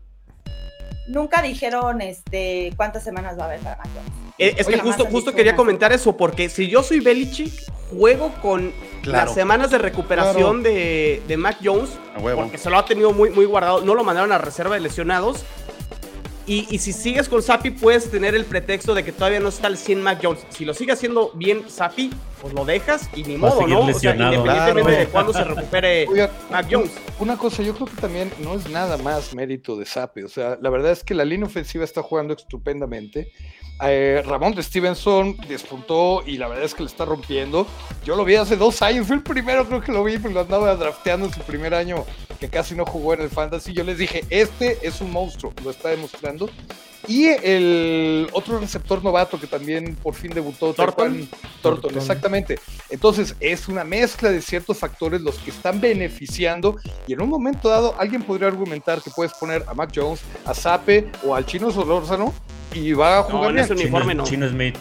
Nunca dijeron este cuántas semanas va a haber para Mac Jones. Eh, Es que Oye, justo, han justo dicho quería comentar eso, porque si yo soy Belichick, juego con Claro. las semanas de recuperación de, de Mac Jones, porque se lo ha tenido muy, muy guardado, no lo mandaron a reserva de lesionados. Y, y si sigues con Sapi, puedes tener el pretexto de que todavía no está al 100 Mac Jones. Si lo sigue haciendo bien Sapi, pues lo dejas y ni Va modo, ¿no? lesionado. O sea, independientemente Claro. de cuándo se recupere <laughs> Oiga, Mac Jones. Una cosa, yo creo que también no es nada más mérito de Sape. O sea, la verdad es que la línea ofensiva está jugando estupendamente. Eh, Ramón de Stevenson despuntó y la verdad es que le está rompiendo. Yo lo vi hace dos años, fue el primero creo que lo vi, porque lo andaba drafteando en su primer año que casi no jugó en el fantasy. Yo les dije, este es un monstruo, lo está demostrando. Y el otro receptor novato que también por fin debutó, Thornton. Taquan Thornton, exactamente. Entonces es una mezcla de ciertos factores los que están beneficiando y en un momento dado alguien podría argumentar que puedes poner a Mac Jones, a Sape o al Chino Solórzano y va a No, jugar en bien. ese uniforme no. Chino Smith.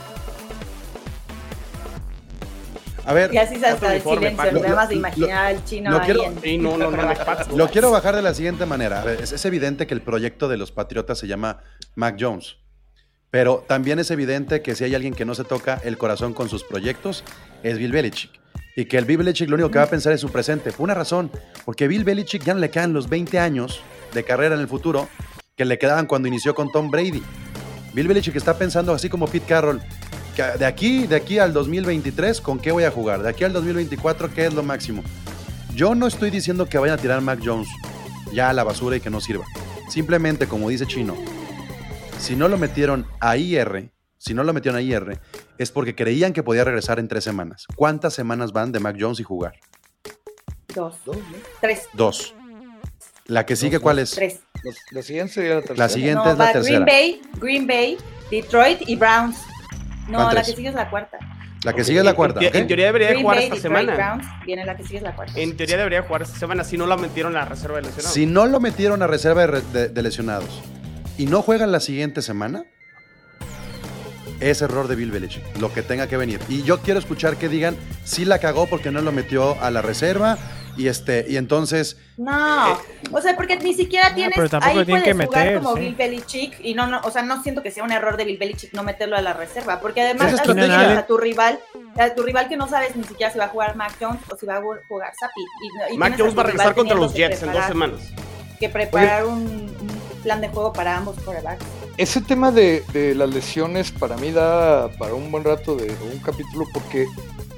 A ver, Y así se hasta el silencio, Paco. nada más de Lo- imaginar al chino lo ahí quiero- en- Y no, no, no, no, Pats, no. Lo quiero bajar de la siguiente manera. A ver, Es, es evidente que el proyecto de los Patriotas se llama Mac Jones. Pero también es evidente que si hay alguien que no se toca el corazón con sus proyectos, es Bill Belichick. Y que el Bill Belichick lo único que va a pensar es su presente. Por una razón, porque Bill Belichick ya no le quedan los 20 años de carrera en el futuro que le quedaban cuando inició con Tom Brady. Bill Belichick está pensando así como Pete Carroll, de aquí, de aquí al 2023, ¿con qué voy a jugar? De aquí al 2024, ¿qué es lo máximo? Yo no estoy diciendo que vayan a tirar Mac Jones ya a la basura y que no sirva. Simplemente, como dice Chino, si no lo metieron a IR, si no lo metieron a IR, es porque creían que podía regresar en tres semanas. ¿Cuántas semanas van de Mac Jones y jugar? Dos. Dos, ¿no? Tres. Dos. ¿La que sigue cuál es? Tres. Los- La siguiente sería la tercera. La siguiente No, es la tercera. Green Bay, Green Bay, Detroit y Browns. No, la que sigue es la cuarta. La que sigue es la cuarta. En, teoría debería Green jugar Bay, esta Detroit, semana. Browns, viene la que sigue es la cuarta. En teoría debería jugar esta semana si no la metieron a la reserva de lesionados. Si no lo metieron a reserva de, re- de- de lesionados y no juegan la siguiente semana, es error de Bill Belichick, lo que tenga que venir. Y yo quiero escuchar que digan si la cagó porque no lo metió a la reserva y este y entonces No, o sea, porque ni siquiera tienes pero tampoco ahí tienen puedes que jugar meter, como sí. Bill Belichick y no, no, o sea, no siento que sea un error de Bill Belichick no meterlo a la reserva, porque además tienes a tu rival, a tu rival que no sabes ni siquiera si va a jugar Mac Jones o si va a jugar Sapi. Y, y Mac Jones va a regresar contra los que Jets en dos semanas. Que preparar un, un plan de juego para ambos quarterbacks. Ese tema de, de las lesiones para mí da para un buen rato de un capítulo porque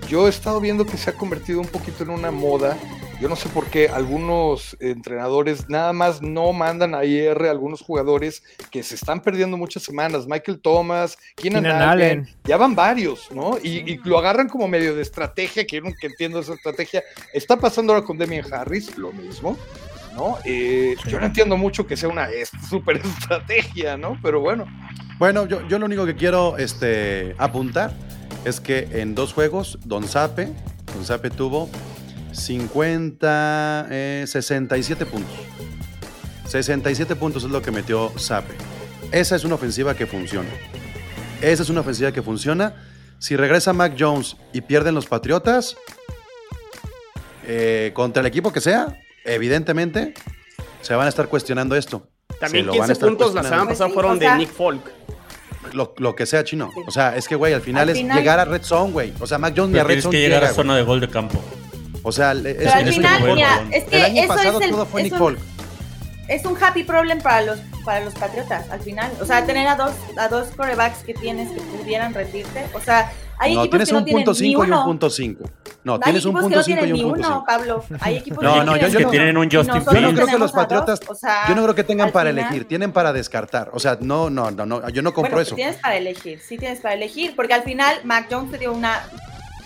yo he estado viendo que se ha convertido un poquito en una moda. Yo no sé por qué algunos entrenadores nada más no mandan a IR a algunos jugadores que se están perdiendo muchas semanas. Michael Thomas, Keenan, Keenan Allen, Allen. ya van varios, ¿no? Y, y lo agarran como medio de estrategia, que yo nunca entiendo esa estrategia. Está pasando ahora con Demian Harris, lo mismo. ¿No? Eh, Yo no entiendo mucho que sea una es- super <laughs> estrategia, ¿no? Pero bueno, Bueno, yo, yo lo único que quiero este, apuntar es que en dos juegos, Don Zape, Don Zape tuvo 50, eh, 67 puntos. 67 puntos es lo que metió Zape. Esa es una ofensiva que funciona. Esa es una ofensiva que funciona. Si regresa Mac Jones y pierden los Patriotas, eh, contra el equipo que sea, evidentemente se van a estar cuestionando esto. También Se lo van a 15 estar puntos la semana pasada fueron de Nick Folk. Lo, lo que sea chino. O sea, es que, güey, al final Al es final- llegar a Red Zone, güey. O sea, Mac Jones ni a Red tienes Zone que llegar llega, a zona de gol de campo. O sea, Pero es- al final, jugar, mira, es que el año eso pasado es el, todo fue es Nick un- Folk. es un happy problem para los para los Patriotas al final. O sea, tener a dos a dos quarterbacks que tienes que pudieran rendirte. O sea, hay No, equipos tienes que no un tienen punto ni 5 y un punto 5. No, Hay tienes un punto no 5 y tienen un punto uno, 5. Pablo. Hay <laughs> equipos No, que no, yo- yo- que tienen un Y Justin Yo no creo que los Patriotas, o sea, yo no creo que tengan para final- elegir, tienen para descartar. O sea, no, no, no, no yo no compro Bueno, eso. tienes para elegir, sí tienes para elegir, porque al final Mac Jones te dio una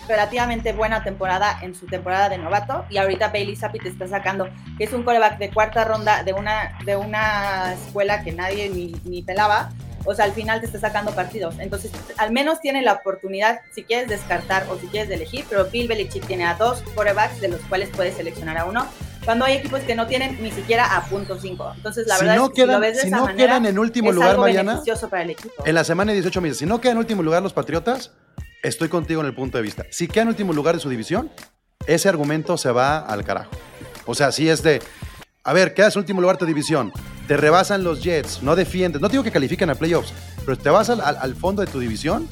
relativamente buena temporada en su temporada de novato y ahorita Bailey Zappi te está sacando que es un coreback de cuarta ronda de una de una escuela que nadie ni, ni pelaba. O sea, al final te está sacando partidos. Entonces, al menos tiene la oportunidad, si quieres descartar o si quieres elegir, pero Bill Belichick tiene a dos corebacks de los cuales puedes seleccionar a uno, cuando hay equipos que no tienen ni siquiera a punto cinco. Entonces, la Si verdad no es que si lo quedan, ves de si esa no manera, quedan en último es lugar, algo Mariana, beneficioso para el equipo. en la semana de 18 meses, si no quedan en último lugar los Patriotas, estoy contigo en el punto de vista. Si quedan en último lugar de su división, ese argumento se va al carajo. O sea, si es de, a ver, quedas en último lugar de tu división, te rebasan los Jets, no defiendes, no digo que califiquen a playoffs, pero te vas al, al- al fondo de tu división,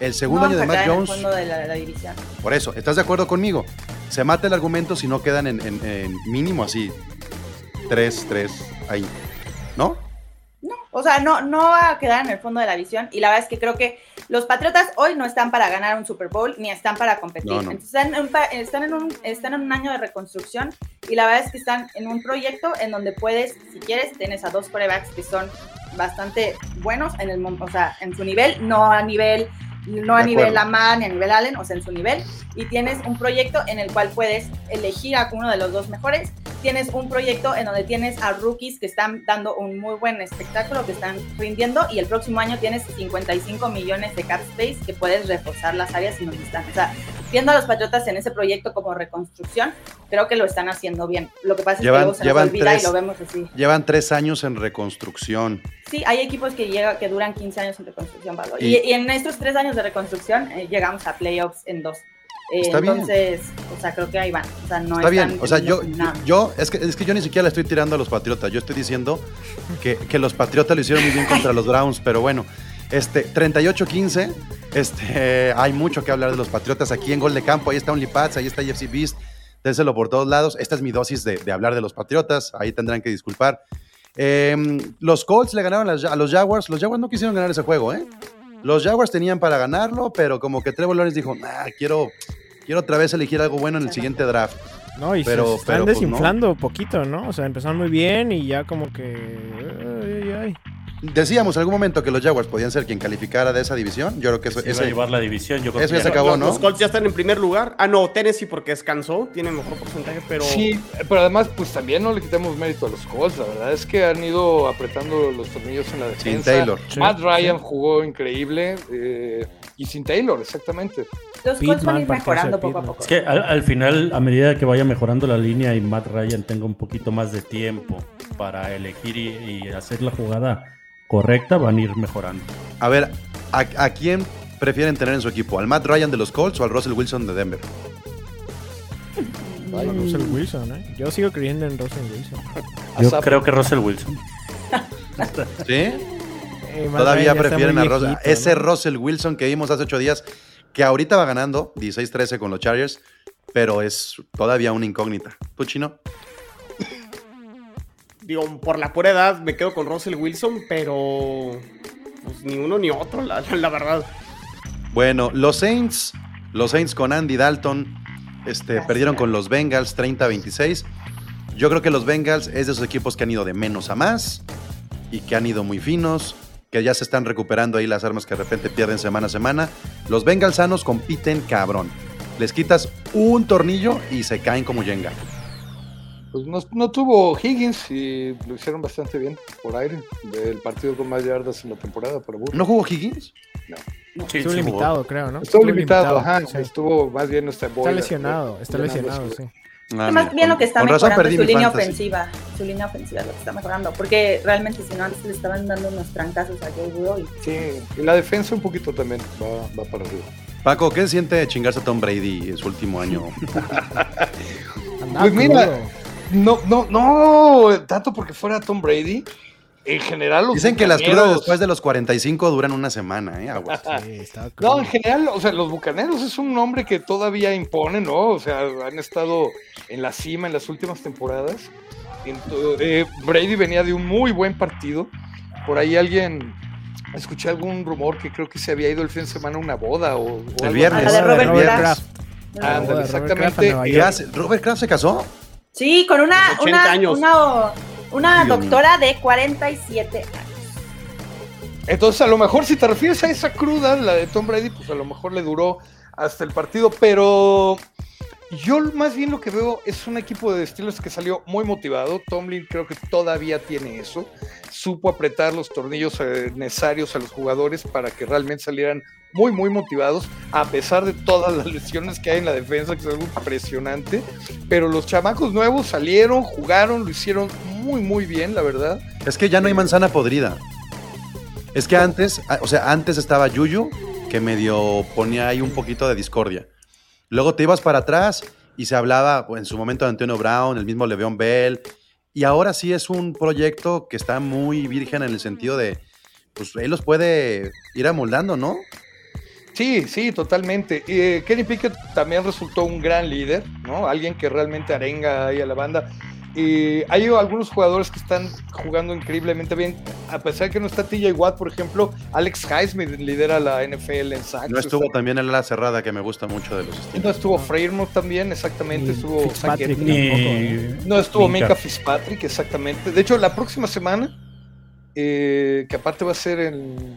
el segundo No año de el Jones, fondo de la, división. por eso, ¿estás de acuerdo conmigo? Se mata el argumento si no quedan en, en- en mínimo así, 3, 3, ahí, ¿no? No, o sea, no, no va a quedar en el fondo de la visión. Y la verdad es que creo que los Patriotas hoy no están para ganar un Super Bowl ni están para competir. No, no. Entonces están en, un, pa- están, en un, están en un año de reconstrucción y la verdad es que están en un proyecto en donde puedes, si quieres, tienes a dos corebacks que son bastante buenos en el o sea, en su nivel, no a nivel no a De nivel. Lamar ni a nivel Allen, o sea, en su nivel, y tienes un proyecto en el cual puedes elegir a uno de los dos mejores. Tienes un proyecto en donde tienes a rookies que están dando un muy buen espectáculo, que están rindiendo, y el próximo año tienes 55 millones de cap space que puedes reforzar las áreas en donde están. O sea, viendo a los Patriotas en ese proyecto como reconstrucción, creo que lo están haciendo bien. Lo que pasa es Llevan- que luego se nos llevan olvida tres- y lo vemos así. Llevan tres años en reconstrucción. Sí, hay equipos que llega, que duran 15 años en reconstrucción, Pablo. Y- Y, y en estos tres años de reconstrucción eh, llegamos a playoffs en dos. Eh, Está bien. entonces, o sea, creo que ahí van. O sea, no Está bien, o sea, yo, yo es, que, es que yo ni siquiera le estoy tirando a los Patriotas, yo estoy diciendo que, que los Patriotas lo hicieron muy bien contra los Browns, pero bueno, este 38-15, este, <laughs> hay mucho que hablar de los Patriotas aquí en Gol de Campo, ahí está OnlyPats, ahí está FC Beast, déselo por todos lados, esta es mi dosis de, de hablar de los Patriotas, ahí tendrán que disculpar. Eh, los Colts le ganaron a los Jaguars. Los Jaguars no quisieron ganar ese juego, ¿eh? Los Jaguars tenían para ganarlo, pero como que Trevor Lawrence dijo, nah, quiero, quiero otra vez elegir algo bueno en el siguiente draft. No, y Pero- se están pero, pues, desinflando poquito, ¿no? O sea, empezaron muy bien y ya como que... ay, ay, ay. Decíamos en algún momento que los Jaguars podían ser quien calificara de esa división. Yo creo que eso, Se iba a ese- llevar la división. Yo creo eso que ya se acabó, los, ¿no? los Colts ya están en primer lugar. Ah, no, Tennessee porque descansó, tiene mejor porcentaje, pero. Sí, pero además, pues también no le quitamos mérito a los Colts. La verdad es que han ido apretando los tornillos en la Sin defensa. Taylor. Matt Ryan jugó increíble. eh, y sin Taylor, exactamente. Los Colts van a ir mejorando poco a poco. Es que al, al final, a medida que vaya mejorando la línea y Matt Ryan tenga un poquito más de tiempo para elegir y, y hacer la jugada correcta, van a ir mejorando. A ver, ¿a, a quién prefieren tener en su equipo? ¿Al Matt Ryan de los Colts o al Russell Wilson de Denver? A Russell Wilson, ¿eh? Yo sigo creyendo en Russell Wilson. <laughs> Yo Asap. creo que Russell Wilson. <laughs> ¿Sí? Eh, Todavía prefieren a Russell. Ese ¿no? Russell Wilson que vimos hace ocho días, que ahorita va ganando 16-13 con los Chargers, pero es todavía una incógnita. ¿Tú, Chino? Digo, por la pura edad me quedo con Russell Wilson, pero. Pues ni uno ni otro, la, <laughs> la verdad. Bueno, los Saints, los Saints con Andy Dalton, este, Gracias. perdieron con los Bengals 30-26. Yo creo que los Bengals es de esos equipos que han ido de menos a más y que han ido muy finos, que ya se están recuperando ahí las armas que de repente pierden semana a semana. Los Bengals sanos compiten cabrón. Les quitas un tornillo y se caen como Jenga. Pues no, no tuvo Higgins y lo hicieron bastante bien por aire. Del partido con más yardas en la temporada para Burrow. ¿No jugó Higgins? Sí, Estuvo sí jugó. limitado, creo, ¿no? Estuvo limitado, ajá. sí. Estuvo más bien está, Está lesionado, está lesionado, sí. Ah, más bien lo que está mejorando es su línea fantasy. ofensiva. Su línea ofensiva es lo que está mejorando. Porque realmente si no antes le estaban dando unos trancazos a Joe Burrow y Sí, y la defensa un poquito también va, va para arriba. Paco, ¿qué siente chingarse a Tom Brady en su último año? Andaba <laughs> Pues mira. No, no, no, tanto porque fuera Tom Brady. En general, los Dicen que las crudas después de los 45 duran una semana, ¿eh? Aguas. <laughs> Sí, estaba No, en general, o sea, los bucaneros es un nombre que todavía impone, ¿no? O sea, han estado en la cima en las últimas temporadas. Ento- eh, Brady venía de un muy buen partido. Por ahí alguien, escuché algún rumor que creo que se había ido el fin de semana a una boda o, o El algo viernes. A la de Robert. Kraft. Ándale, de Robert exactamente. ¿Robert Kraft se casó? Sí, con una, 80 una, años. una, una Dios mío. doctora de 47 años. Entonces, a lo mejor si te refieres a esa cruda, la de Tom Brady, pues a lo mejor le duró hasta el partido, pero yo más bien lo que veo es un equipo de Steelers que salió muy motivado. Tomlin creo que todavía tiene eso. Supo apretar los tornillos eh, necesarios a los jugadores para que realmente salieran muy, muy motivados, a pesar de todas las <laughs> lesiones que hay en la defensa, que es algo impresionante. Pero los chamacos nuevos salieron, jugaron, lo hicieron muy, muy bien, la verdad. Es que ya no hay manzana podrida. Es que antes, ah, o sea, antes estaba Yuyu, que medio ponía ahí un poquito de discordia. Luego te ibas para atrás y se hablaba pues, en su momento de Antonio Brown, el mismo Le'Veon Bell. Y ahora sí es un proyecto que está muy virgen en el sentido de, pues él los puede ir amoldando, ¿no? Sí, sí, totalmente. Eh, Kenny Pickett también resultó un gran líder, ¿no? Alguien que realmente arenga ahí a la banda. Y hay algunos jugadores que están jugando increíblemente bien. A pesar que no está TJ Watt, por ejemplo, Alex Highsmith lidera la NFL en sacks. No estuvo también en la cerrada que me gusta mucho de los No Steelers. estuvo Freiermuth también, exactamente. Ni Estuvo Fitzpatrick Ni- ¿eh? No estuvo Minka. Fitzpatrick, exactamente. De hecho, la próxima semana, eh, que aparte va a ser el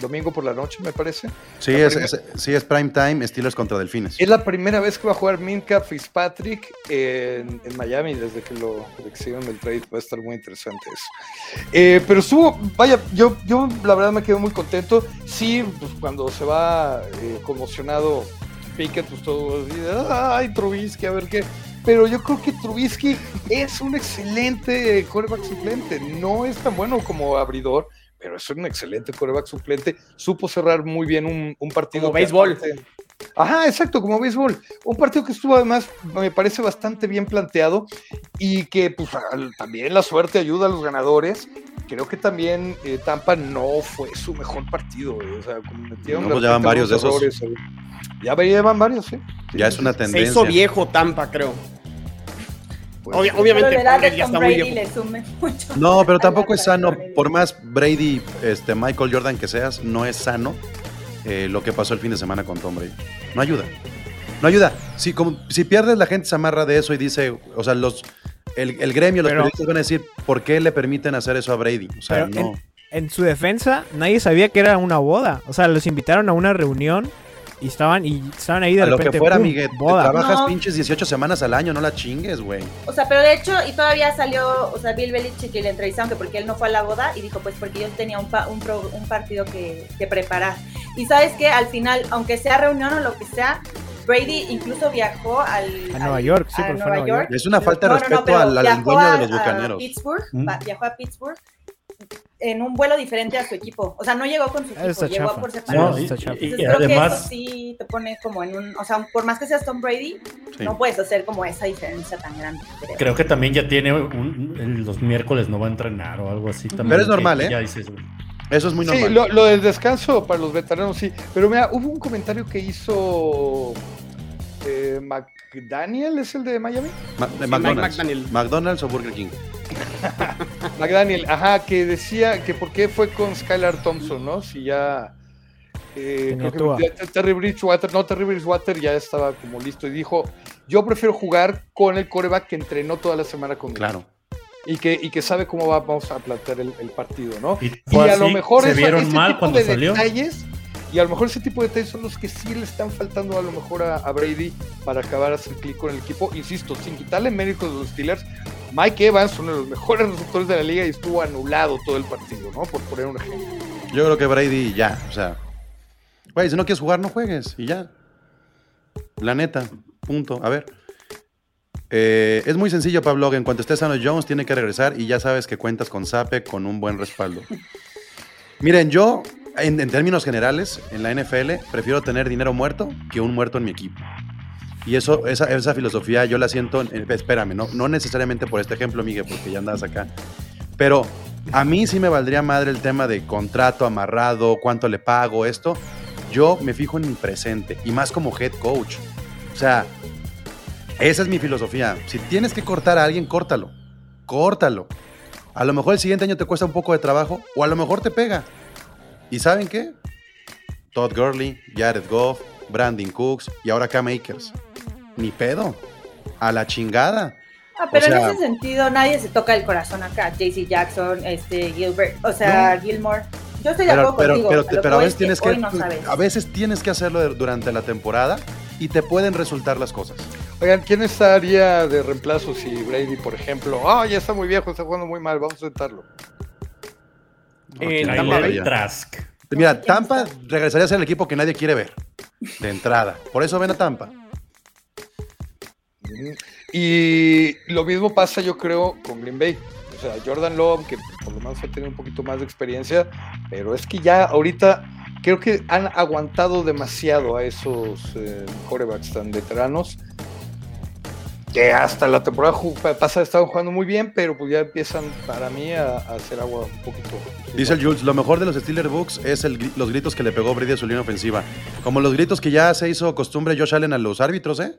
domingo por la noche, me parece. Sí, es, sí, es prime time, Steelers contra Delfines. Es la primera vez que va a jugar Minka Fitzpatrick en, en Miami desde que lo hicieron el trade. Va a estar muy interesante eso. Eh, pero estuvo, vaya, yo, yo la verdad me quedo muy contento. Sí, pues, cuando se va eh, conmocionado Pickett, pues todo ay, Trubisky, a ver qué. Pero yo creo que Trubisky es un excelente quarterback suplente. No es tan bueno como abridor, pero es un excelente quarterback suplente. Supo cerrar muy bien un, un partido. Como béisbol. aparte- Ajá, exacto, como béisbol. Un partido que estuvo además, me parece bastante bien planteado y que pues también la suerte ayuda a los ganadores. Creo que también eh, Tampa no fue su mejor partido. eh, O sea, cometieron No, de pues ya van repente varios de esos. errores, eh. Ya llevan varios, sí. Ya es una Se tendencia. hizo viejo Tampa, creo. Pues. Obvia- obviamente ya está Brady le sume <laughs> mucho. No, pero tampoco es sano. Por más Brady, este, Michael Jordan que seas, no es sano eh, lo que pasó el fin de semana con Tom Brady. No ayuda. No ayuda. Si, como, si pierdes, la gente se amarra de eso y dice, o sea, los, el, el gremio, los Pero- periodistas van a decir, ¿por qué le permiten hacer eso a Brady? O sea, no. En su defensa, nadie sabía que era una boda. O sea, los invitaron a una reunión y estaban, y estaban ahí de A lo repente. que fuera. Miguel. boda. Trabajas No. pinches 18 semanas al año, no la chingues, güey. O sea, pero de hecho, y todavía salió, o sea, Bill Belichick y le entrevistaron que porque él no fue a la boda y dijo, pues porque yo tenía un, pa- un, pro- un partido que, que preparar. Y sabes que al final, aunque sea reunión o lo que sea, Brady incluso viajó al, A al- Nueva York, sí, a a Nueva Nueva York. Es una falta de No, no, no, respeto al, al dueño de los a bucaneros. Pittsburgh, Mm. va- viajó a Pittsburgh en un vuelo diferente a su equipo. O sea, no llegó con su equipo, llegó chafa. por No, separado. y, está chafa. y- y Entonces, creo que además, eso sí te pone como en un, o sea, por más que seas Tom Brady, Sí. no puedes hacer como esa diferencia tan grande. creo. creo que también ya tiene un- los miércoles no va a entrenar o algo así también. Pero es que- normal, que ¿eh? Ya dices, güey. Eso es muy Sí, normal. lo, lo del descanso para los veteranos, sí. Pero mira, hubo un comentario que hizo eh, McDaniel, ¿es el de Miami? Ma- de McDonald's. McDaniel. McDonald's o Burger King. <laughs> McDaniel, ajá, que decía que por qué fue con Skylar Thompson, ¿no? Si ya. eh, creo que Terry Bridgewater, no, Terry Bridgewater ya estaba como listo y dijo: Yo prefiero jugar con el coreback que entrenó toda la semana conmigo. Claro. Y que, y que sabe cómo va- vamos a plantear el, el partido, ¿no? Y a lo mejor se esa- vieron ese mal tipo cuando de salió. detalles, y a lo mejor ese tipo de detalles son los que sí le están faltando a lo mejor a, Brady para acabar hacer clic con el equipo. Insisto, sin quitarle méritos a los Steelers, Mike Evans, uno de los mejores receptores de la liga, y estuvo anulado todo el partido, ¿no? Por poner un ejemplo. Yo creo que Brady ya, o sea. Güey, si no quieres jugar, no juegues y ya. La neta, punto. A ver. Eh, es muy sencillo, Pablo. En cuanto esté sano Jones, tiene que regresar y ya sabes que cuentas con Sape con un buen respaldo. Miren, yo, en, en términos generales, en la NFL, prefiero tener dinero muerto que un muerto en mi equipo. Y eso, esa, esa filosofía yo la siento, en- espérame, no, no necesariamente por este ejemplo, Miguel, porque ya andas acá. Pero a mí sí me valdría madre el tema de contrato amarrado, cuánto le pago, esto. Yo me fijo en mi presente y más como head coach. O sea, esa es mi filosofía. Si tienes que cortar a alguien, córtalo. Córtalo. A lo mejor el siguiente año te cuesta un poco de trabajo o a lo mejor te pega. ¿Y saben qué? Todd Gurley, Jared Goff, Brandon Cooks y ahora Cam Akers. Ni pedo. A la chingada. Ah, pero O sea- en ese sentido nadie se toca el corazón acá. JC Jackson, este, Gilbert, o sea, Gilmore. Yo estoy de acuerdo pero, contigo. pero- a veces es tienes que, hoy no sabes. a veces tienes que hacerlo durante la temporada y te pueden resultar las cosas. Oigan, ¿quién estaría de reemplazo si Brady, por ejemplo, ah, ya está muy viejo, está jugando muy mal, vamos a sentarlo? En Tampa Bay. Trask. Mira, Tampa regresaría a ser el equipo que nadie quiere ver. De entrada. Por eso ven a Tampa. Y lo mismo pasa, yo creo, con Green Bay. O sea, Jordan Love, que por lo menos ha tenido un poquito más de experiencia, pero es que ya ahorita creo que han aguantado demasiado a esos eh, corebacks tan veteranos. Que hasta la temporada pasada estaban jugando muy bien, pero pues ya empiezan para mí a, a hacer agua un poquito. Dice el Jules, lo mejor de los Steelers Books es el los gritos que le pegó Brady a su línea ofensiva. Como los gritos que ya se hizo costumbre Josh Allen a los árbitros, ¿eh?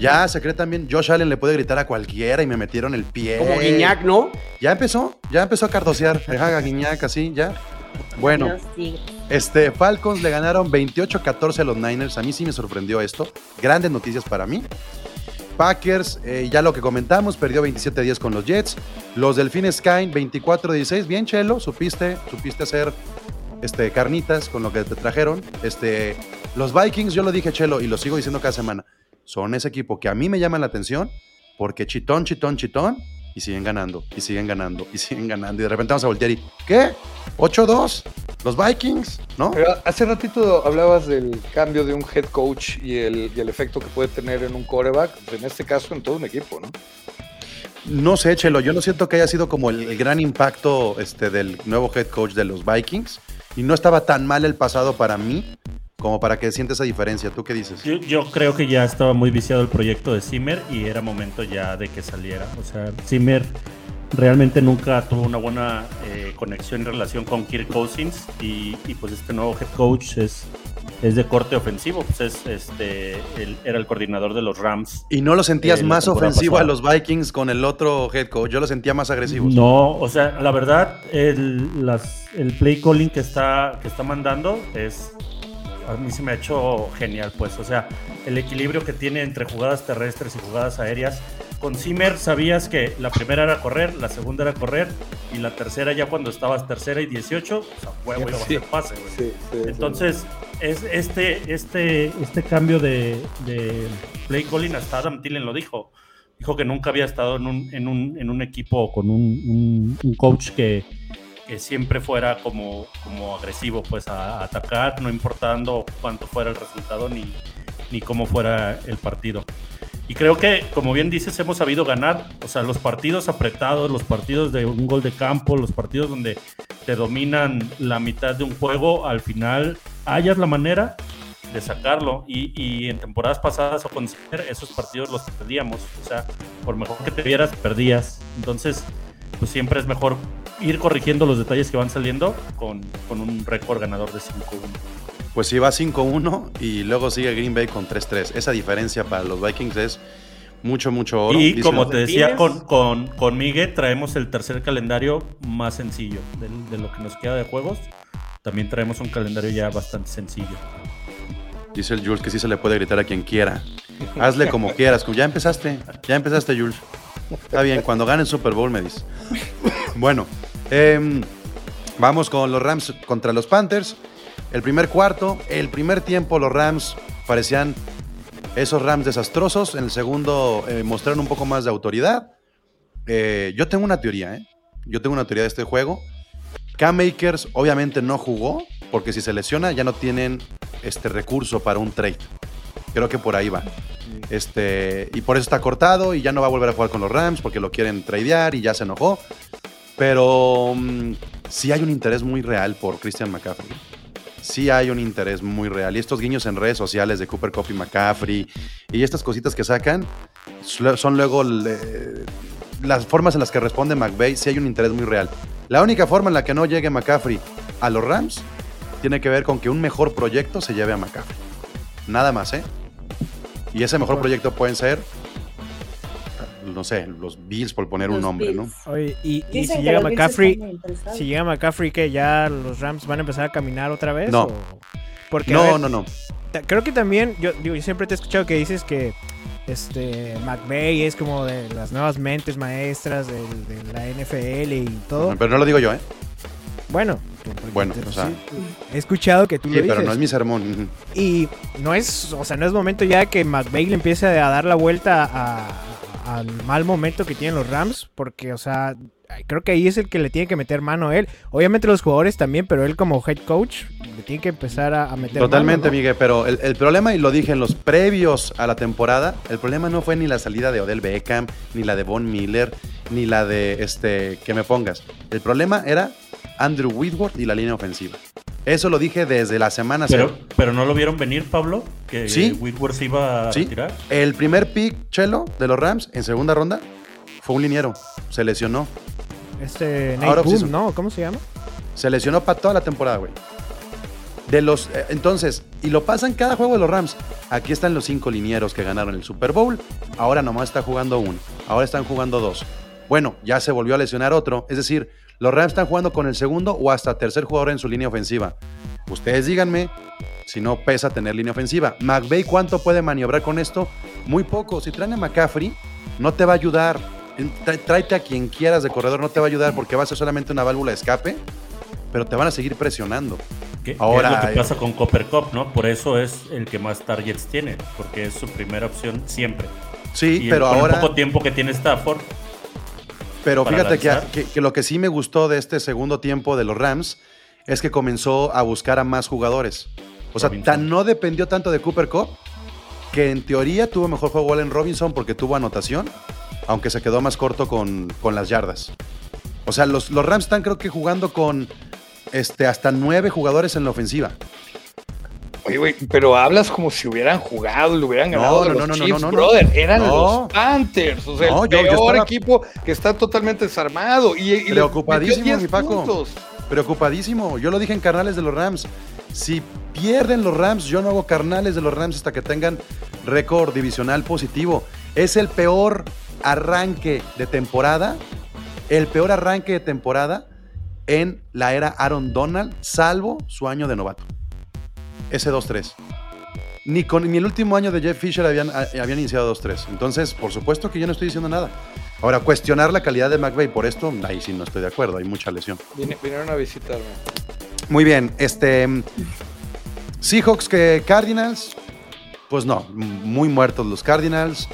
Ya se cree también, Josh Allen le puede gritar a cualquiera y me metieron el pie. Como Guiñac, ¿no? Ya empezó, ya empezó a cardosear. Deja a Guiñac así, ya. Bueno, este, Falcons le ganaron 28-14 a los Niners. A mí sí me sorprendió esto. Grandes noticias para mí. Packers, eh, ya lo que comentamos, perdió 27-10 con los Jets. Los Delfines caen 24-16. Bien, Chelo, supiste, supiste hacer este, carnitas con lo que te trajeron. Este, los Vikings, yo lo dije, Chelo, y lo sigo diciendo cada semana, son ese equipo que a mí me llama la atención porque chitón, chitón, chitón, y siguen ganando, y siguen ganando, y <laughs> siguen ganando. Y de repente vamos a voltear y, ¿qué? ¿8-2? ¿Los Vikings? ¿No? Pero hace ratito hablabas del cambio de un head coach y el, y el efecto que puede tener en un coreback, en este caso en todo un equipo, ¿no? No sé, Chelo, yo no siento que haya sido como el, el gran impacto este, del nuevo head coach de los Vikings. Y no estaba tan mal el pasado para mí como para que sienta esa diferencia. ¿Tú qué dices? Yo, yo creo que ya estaba muy viciado el proyecto de Zimmer y era momento ya de que saliera. O sea, Zimmer realmente nunca tuvo una buena eh, conexión y relación con Kirk Cousins y, y, pues este nuevo head coach es, es de corte ofensivo, pues es este él era el coordinador de los Rams. ¿Y no lo sentías Eh, más ofensivo pasada. a los Vikings con el otro head coach? Yo lo sentía más agresivos. No, o sea, la verdad, el, las, el play calling que está, que está mandando es. A mí se me ha hecho genial, pues. O sea, el equilibrio que tiene entre jugadas terrestres y jugadas aéreas. Con Zimmer sabías que la primera era correr, la segunda era correr, y la tercera, ya cuando estabas tercera y 18, pues a huevo iba a hacer pase, güey. Sí, sí. Entonces, es este, este, este cambio de, de play calling, hasta Adam Tillen lo dijo. Dijo que nunca había estado en un, en un, en un equipo con un, un- un coach que, que siempre fuera como, como agresivo, pues a, atacar, no importando cuánto fuera el resultado ni, ni cómo fuera el partido. Y creo que, como bien dices, hemos sabido ganar. O sea, los partidos apretados, los partidos de un gol de campo, los partidos donde te dominan la mitad de un juego, al final hayas la manera de sacarlo. Y, y en temporadas pasadas o con esos partidos los perdíamos. O sea, por mejor que te vieras, perdías. Entonces, pues siempre es mejor ir corrigiendo los detalles que van saliendo con, con un récord ganador de 5-1. Pues sí, va 5-1 y luego sigue Green Bay con 3-3. Esa diferencia para los Vikings es mucho, mucho oro. Y como te decía, con, con, con Miguel traemos el tercer calendario más sencillo de, de lo que nos queda de juegos. También traemos un calendario ya bastante sencillo. Dice el Jules que sí se le puede gritar a quien quiera. Hazle como quieras. Ya empezaste, ya empezaste, Jules. Está bien, cuando gane el Super Bowl me dices. Bueno, em, vamos con los Rams contra los Panthers. El primer cuarto, el primer tiempo, los Rams parecían esos Rams desastrosos. En el segundo eh, mostraron un poco más de autoridad. Eh, yo tengo una teoría, ¿eh? Yo tengo una teoría de este juego. K-Makers obviamente no jugó, porque si se lesiona ya no tienen este recurso para un trade. Creo que por ahí va. Este, y por eso está cortado y ya no va a volver a jugar con los Rams porque lo quieren tradear y ya se enojó. Pero mm, sí hay un interés muy real por Christian McCaffrey. Sí hay un interés muy real. Y estos guiños en redes sociales de Cooper Cup y McCaffrey y estas cositas que sacan son luego le- las formas en las que responde McVay. Sí hay un interés muy real. La única forma en la que no llegue McCaffrey a los Rams tiene que ver con que un mejor proyecto se lleve a McCaffrey. Nada más, ¿eh? Y ese mejor proyecto pueden ser, no sé, los Bills, por poner un nombre, ¿no? Oye, y, si llega McCaffrey, si llega McCaffrey, que ya los Rams van a empezar a caminar otra vez. No. o- Porque No, ver, no, no. creo que también, yo, digo, yo siempre te he escuchado que dices que este McVay es como de las nuevas mentes maestras de, la NFL y todo. Pero no lo digo yo, ¿eh? Bueno, Bueno, te- o sea- sí, he escuchado que tú Sí, lo pero no es mi sermón. Y no es, o sea, no es momento ya que McVay le empiece a dar la vuelta a- al mal momento que tienen los Rams, porque, o sea, creo que ahí es el que le tiene que meter mano a él. Obviamente los jugadores también, pero él como head coach le tiene que empezar a, a meter Totalmente, mano, ¿no? Miguel, pero el, el problema, y lo dije en los previos a la temporada, el problema no fue ni la salida de Odell Beckham, ni la de Von Miller, ni la de este que me pongas. El problema era Andrew Whitworth y la línea ofensiva. Eso lo dije desde la semana Pero, cero. pero no lo vieron venir, Pablo, que Sí. Whitworth iba a Sí. retirar. El primer pick, Chelo, de los Rams, en segunda ronda, fue un liniero. Se lesionó. Este Nate Ahora Boom, ¿no? ¿Cómo se llama? Se lesionó para toda la temporada, güey. De los, eh, entonces, y lo pasan cada juego de los Rams. Aquí están los cinco linieros que ganaron el Super Bowl. Ahora nomás está jugando uno. Ahora están jugando dos. Bueno, ya se volvió a lesionar otro. Es decir, los Rams están jugando con el segundo o hasta tercer jugador en su línea ofensiva. Ustedes díganme si no pesa tener línea ofensiva. McVay, ¿cuánto puede maniobrar con esto? Muy poco. Si traen a McCaffrey, no te va a ayudar. Tráete a quien quieras de corredor, no te va a ayudar porque va a ser solamente una válvula de escape, pero te van a seguir presionando. Que Ahora, es lo que eh, pasa con Copper Cup, ¿no? Por eso es el que más targets tiene, porque es su primera opción siempre. Sí, y pero con ahora. el poco tiempo que tiene Stafford, Pero fíjate que, que- que lo que sí me gustó de este segundo tiempo de los Rams es que comenzó a buscar a más jugadores. O sea, tan, no dependió tanto de Cooper Cup que en teoría tuvo mejor juego Allen Robinson porque tuvo anotación, aunque se quedó más corto con, con las yardas. O sea, los, los Rams están creo que jugando con este, hasta nueve jugadores en la ofensiva. Oye, güey, pero hablas como si hubieran jugado, le hubieran No, ganado a no, los no, no, no, Chiefs, no, no. brother. Eran No. los Panthers, o sea, No, el yo- yo peor estaba- equipo que está totalmente desarmado. Y, y Preocupadísimo, metió 10 mi Paco. puntos. Preocupadísimo. Yo lo dije en carnales de los Rams. Si pierden los Rams, yo no hago carnales de los Rams hasta que tengan récord divisional positivo. Es el peor arranque de temporada. El peor arranque de temporada en la era Aaron Donald, salvo su año de novato. Ese 2-3. Ni, con, ni el último año de Jeff Fisher habían, a- habían iniciado 2-3. Entonces, por supuesto que yo no estoy diciendo nada. Ahora, cuestionar la calidad de McVay por esto, ahí sí no estoy de acuerdo, hay mucha lesión. Vine- vinieron a visitarme. Muy bien, este. Seahawks que Cardinals. Pues no, muy muertos los Cardinals.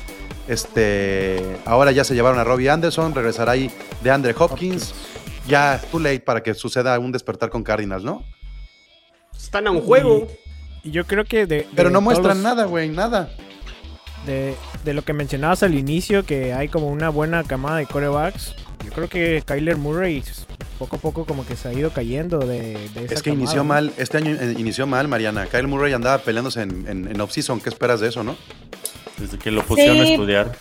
Este. Ahora ya se llevaron a Robbie Anderson, regresará ahí de Andre Hopkins. Ya, too late para que suceda un despertar con Cardinals, ¿no? Están a un juego. Y yo creo que de. Pero de no muestran los- nada, güey, nada. De, de lo que mencionabas al inicio, que hay como una buena camada de corebacks. Yo creo que Kyler Murray poco a poco como que se ha ido cayendo de, de esa Es que camada, inició ¿no? mal, este año eh, inició mal, Mariana. Kyle Murray andaba peleándose en, en, en off-season. ¿Qué esperas de eso, no? Desde que lo pusieron a estudiar.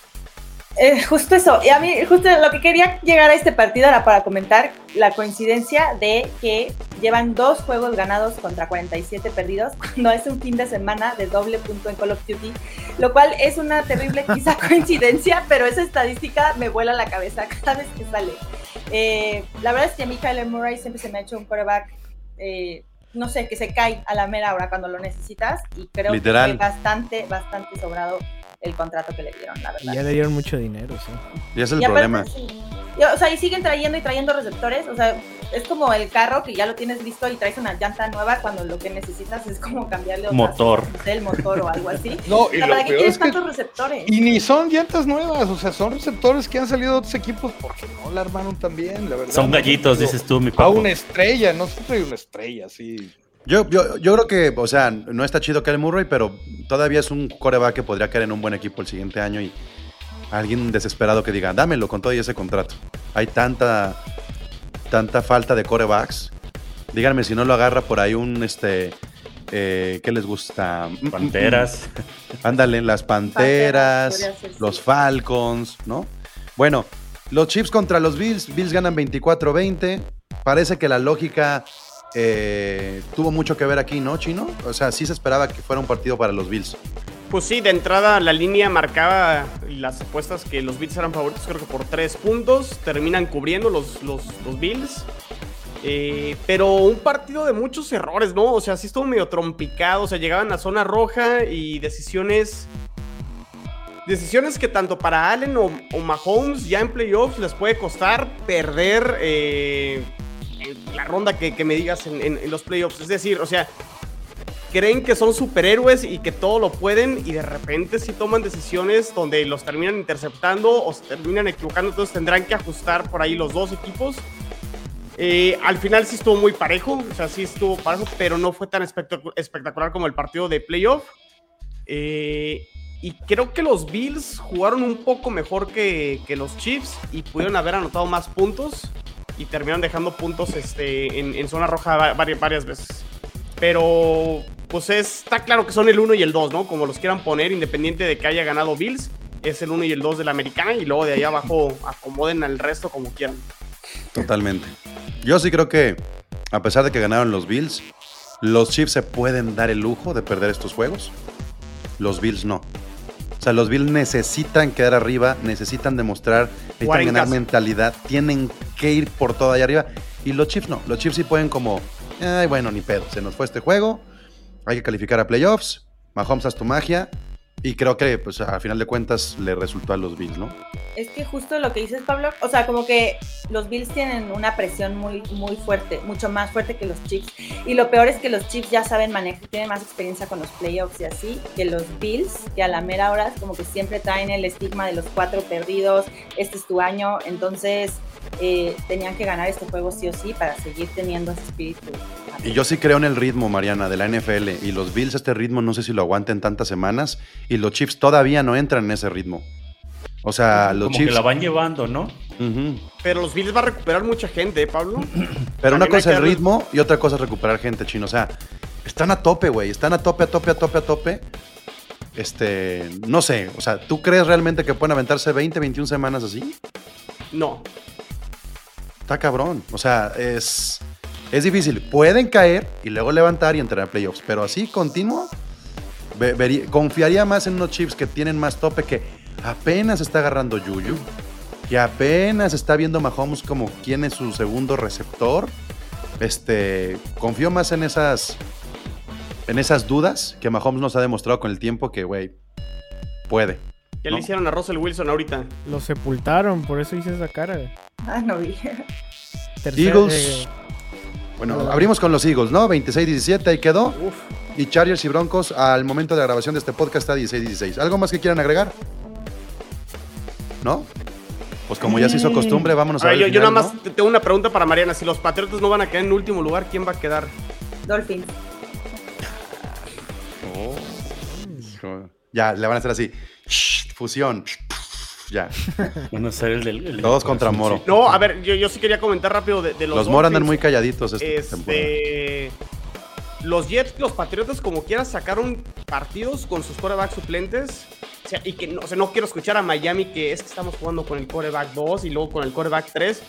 Eh, justo eso. Y a mí, justo lo que quería llegar a este partido era para comentar la coincidencia de que llevan dos juegos ganados contra 47 perdidos, cuando es un fin de semana de doble punto en Call of Duty, lo cual es una terrible <laughs> quizá coincidencia, pero esa estadística me vuela la cabeza cada vez que sale. Eh, la verdad es que a mí Kyler Murray siempre se me ha hecho un quarterback, eh, no sé, que se cae a la mera hora cuando lo necesitas y creo Literal. que fue bastante, bastante sobrado el contrato que le dieron, la verdad. Y ya le dieron mucho dinero, sí. Y ese es el Y aparte, problema. sí. Y, o sea, y siguen trayendo y trayendo receptores. O sea, es como el carro que ya lo tienes listo y traes una llanta nueva cuando lo que necesitas es como cambiarle otras- Motor. no sé, el motor o algo así. No, O y sea, lo ¿Para qué peor quieres es que tantos receptores? Y ni son llantas nuevas, o sea, son receptores que han salido de otros equipos porque no la armaron tan bien, la verdad. Son gallitos, dices tú, mi A papá. una estrella, no se trae una estrella, sí. Yo, yo, yo creo que, o sea, no está chido Kyle Murray, pero todavía es un coreback que podría caer en un buen equipo el siguiente año y alguien desesperado que diga, dámelo con todo y ese contrato. Hay tanta, tanta falta de corebacks. Díganme si no lo agarra por ahí un, este, eh, ¿qué les gusta? Mm, mm, Panteras. mm. Ándale, las Panteras, sí. los Falcons, ¿no? Bueno, los Chiefs contra los Bills. Bills ganan 24-20. Parece que la lógica eh, tuvo mucho que ver aquí, ¿no, Chino? O sea, sí se esperaba que fuera un partido para los Bills. Pues sí, de entrada la línea marcaba las apuestas que los Bills eran favoritos, creo que por tres puntos. Terminan cubriendo los, los, Bills. Eh, pero un partido de muchos errores, ¿no? O sea, sí estuvo medio trompicado. O sea, llegaban a zona roja y decisiones. Decisiones que tanto para Allen o, Mahomes ya en playoffs les puede costar perder eh, la ronda que, que me digas en, en- en los playoffs. Es decir, o sea, creen que son superhéroes y que todo lo pueden y de repente sí toman decisiones donde los terminan interceptando o se terminan equivocando, entonces tendrán que ajustar por ahí los dos equipos. Eh, al final sí estuvo muy parejo, o sea, sí estuvo parejo, pero no fue tan espectacu- espectacular como el partido de playoff. Eh, y creo que los Bills jugaron un poco mejor que, que los Chiefs y pudieron haber anotado más puntos y terminaron dejando puntos este, en, zona roja va- varias, varias veces. Pero pues es- está claro que son el 1 y el 2, ¿no? Como los quieran poner, independiente de que haya ganado Bills, es el 1 y el 2 de la americana y luego de ahí abajo acomoden al resto como quieran. Totalmente. Yo sí creo que, a pesar de que ganaron los Bills, los Chiefs se pueden dar el lujo de perder estos juegos. Los Bills no. O sea, los Bills necesitan quedar arriba, necesitan demostrar, necesitan ganar mentalidad, tienen que ir por todo allá arriba. Y los Chiefs no. Los Chiefs sí pueden como, ay, bueno, ni pedo, se nos fue este juego, hay que calificar a playoffs, Mahomes haz tu magia. Y creo que, pues, a final de cuentas, le resultó a los Bills, ¿no? Es que justo lo que dices, Pablo, o sea, como que los Bills tienen una presión muy, muy fuerte, mucho más fuerte que los Chiefs. Y lo peor es que los Chiefs ya saben manejar, tienen más experiencia con los playoffs y así, que los Bills, que a la mera hora como que siempre traen el estigma de los cuatro perdidos, este es tu año, entonces eh, tenían que ganar este juego sí o sí para seguir teniendo ese espíritu. Y yo sí creo en el ritmo, Mariana, de la NFL. Y los Bills este ritmo no sé si lo aguanten tantas semanas. Y los Chiefs todavía no entran en ese ritmo. O sea, los Como Chiefs... que la van llevando, ¿no? Pero los Bills va a recuperar mucha gente, ¿eh, Pablo? <clears throat> Pero una cosa es el darle- ritmo y otra cosa es recuperar gente chino. O sea, están a tope, güey. Están a tope, a tope, a tope, a tope. Este, no sé, o sea, ¿tú crees realmente que pueden aventarse 20, 21 semanas así? No. Está cabrón. O sea, es, es difícil. Pueden caer y luego levantar y entrar a playoffs, pero así continuo. vería- confiaría más en unos chips que tienen más tope que apenas está agarrando Yuyu, que apenas está viendo Mahomes como quién es su segundo receptor. Este, confío más en esas en esas dudas que Mahomes nos ha demostrado con el tiempo que, güey, puede. ¿Qué No. le hicieron a Russell Wilson ahorita? Lo sepultaron, por eso hice esa cara. <laughs> Ah, no vi. Eagles. eh, Bueno, abrimos con los Eagles, ¿no? 26-17, ahí quedó. Uf. Y Chargers y Broncos al momento de la grabación de este podcast está 16-16. ¿Algo más que quieran agregar? ¿No? Pues como ya se hizo costumbre, vámonos A a, ver, ver. yo, nada más ¿no? te- tengo una pregunta para Mariana. Si los Patriotas no van a quedar en último lugar, ¿quién va a quedar? Dolphins. Hijo. Ya, le van a hacer así. Shh, fusión. Ya. <laughs> Van a ser el del. el del Todos contra Moro. No, a ver, yo, yo sí quería comentar rápido de, de los Los Moro andan muy calladitos esta temporada. Este. Los Jets, los Patriotas, como quiera, sacaron partidos con sus corebacks suplentes. O sea, y que no, o sea, no quiero escuchar a Miami que es que estamos jugando con el coreback 2 y luego con el coreback 3.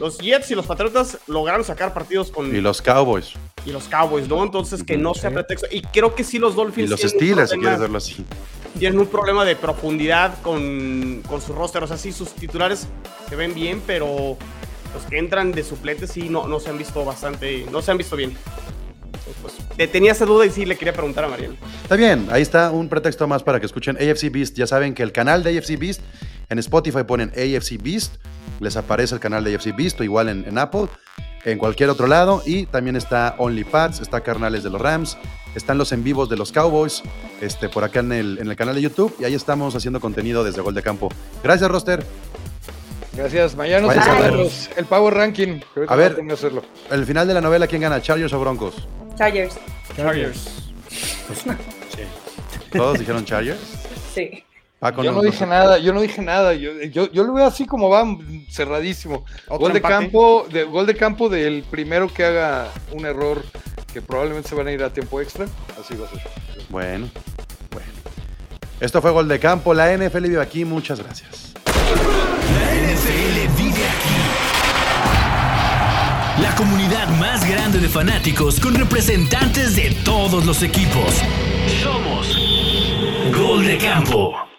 Los Jets y los Patriotas lograron sacar partidos con Y los Cowboys. y los Cowboys, ¿no? Entonces que no sea pretexto. Y creo que sí los Dolphins Y los Steelers, si quieres verlo así. Tienen un problema de profundidad con, con su roster. O sea, sí, sus titulares se ven bien, pero los que entran de suplentes sí no, no se han visto bastante, no se han visto bien. Pues, te- tenía esa duda y sí le quería preguntar a Mariana. Está bien, ahí está un pretexto más para que escuchen AFC Beast. Ya saben que el canal de AFC Beast, en Spotify ponen AFC Beast, les aparece el canal de AFC Beast o igual en, en Apple, en cualquier otro lado. Y también está OnlyPads, está Carnales de los Rams, están los en vivos de los Cowboys, este, por acá en el, en el canal de YouTube. Y ahí estamos haciendo contenido desde Gol de Campo. Gracias, Roster. Gracias. Mañana nos a verlos. El Power Ranking. Creo que A ver. no tengo que hacerlo. El final de la novela, ¿quién gana? ¿Chargers o Broncos? Chargers. Chargers. <laughs> Todos dijeron Chargers. Sí. Paco Yo no dije nada, yo no dije nada. Yo, yo, yo lo veo así como va, cerradísimo. Gol de campo, de, gol de campo del primero que haga un error que probablemente se van a ir a tiempo extra. Así va a ser. Bueno, bueno. Esto fue Gol de Campo. La NFL vive aquí. Muchas gracias. La NFL vive aquí. La comunidad más grande de fanáticos con representantes de todos los equipos. Somos Gol de Campo.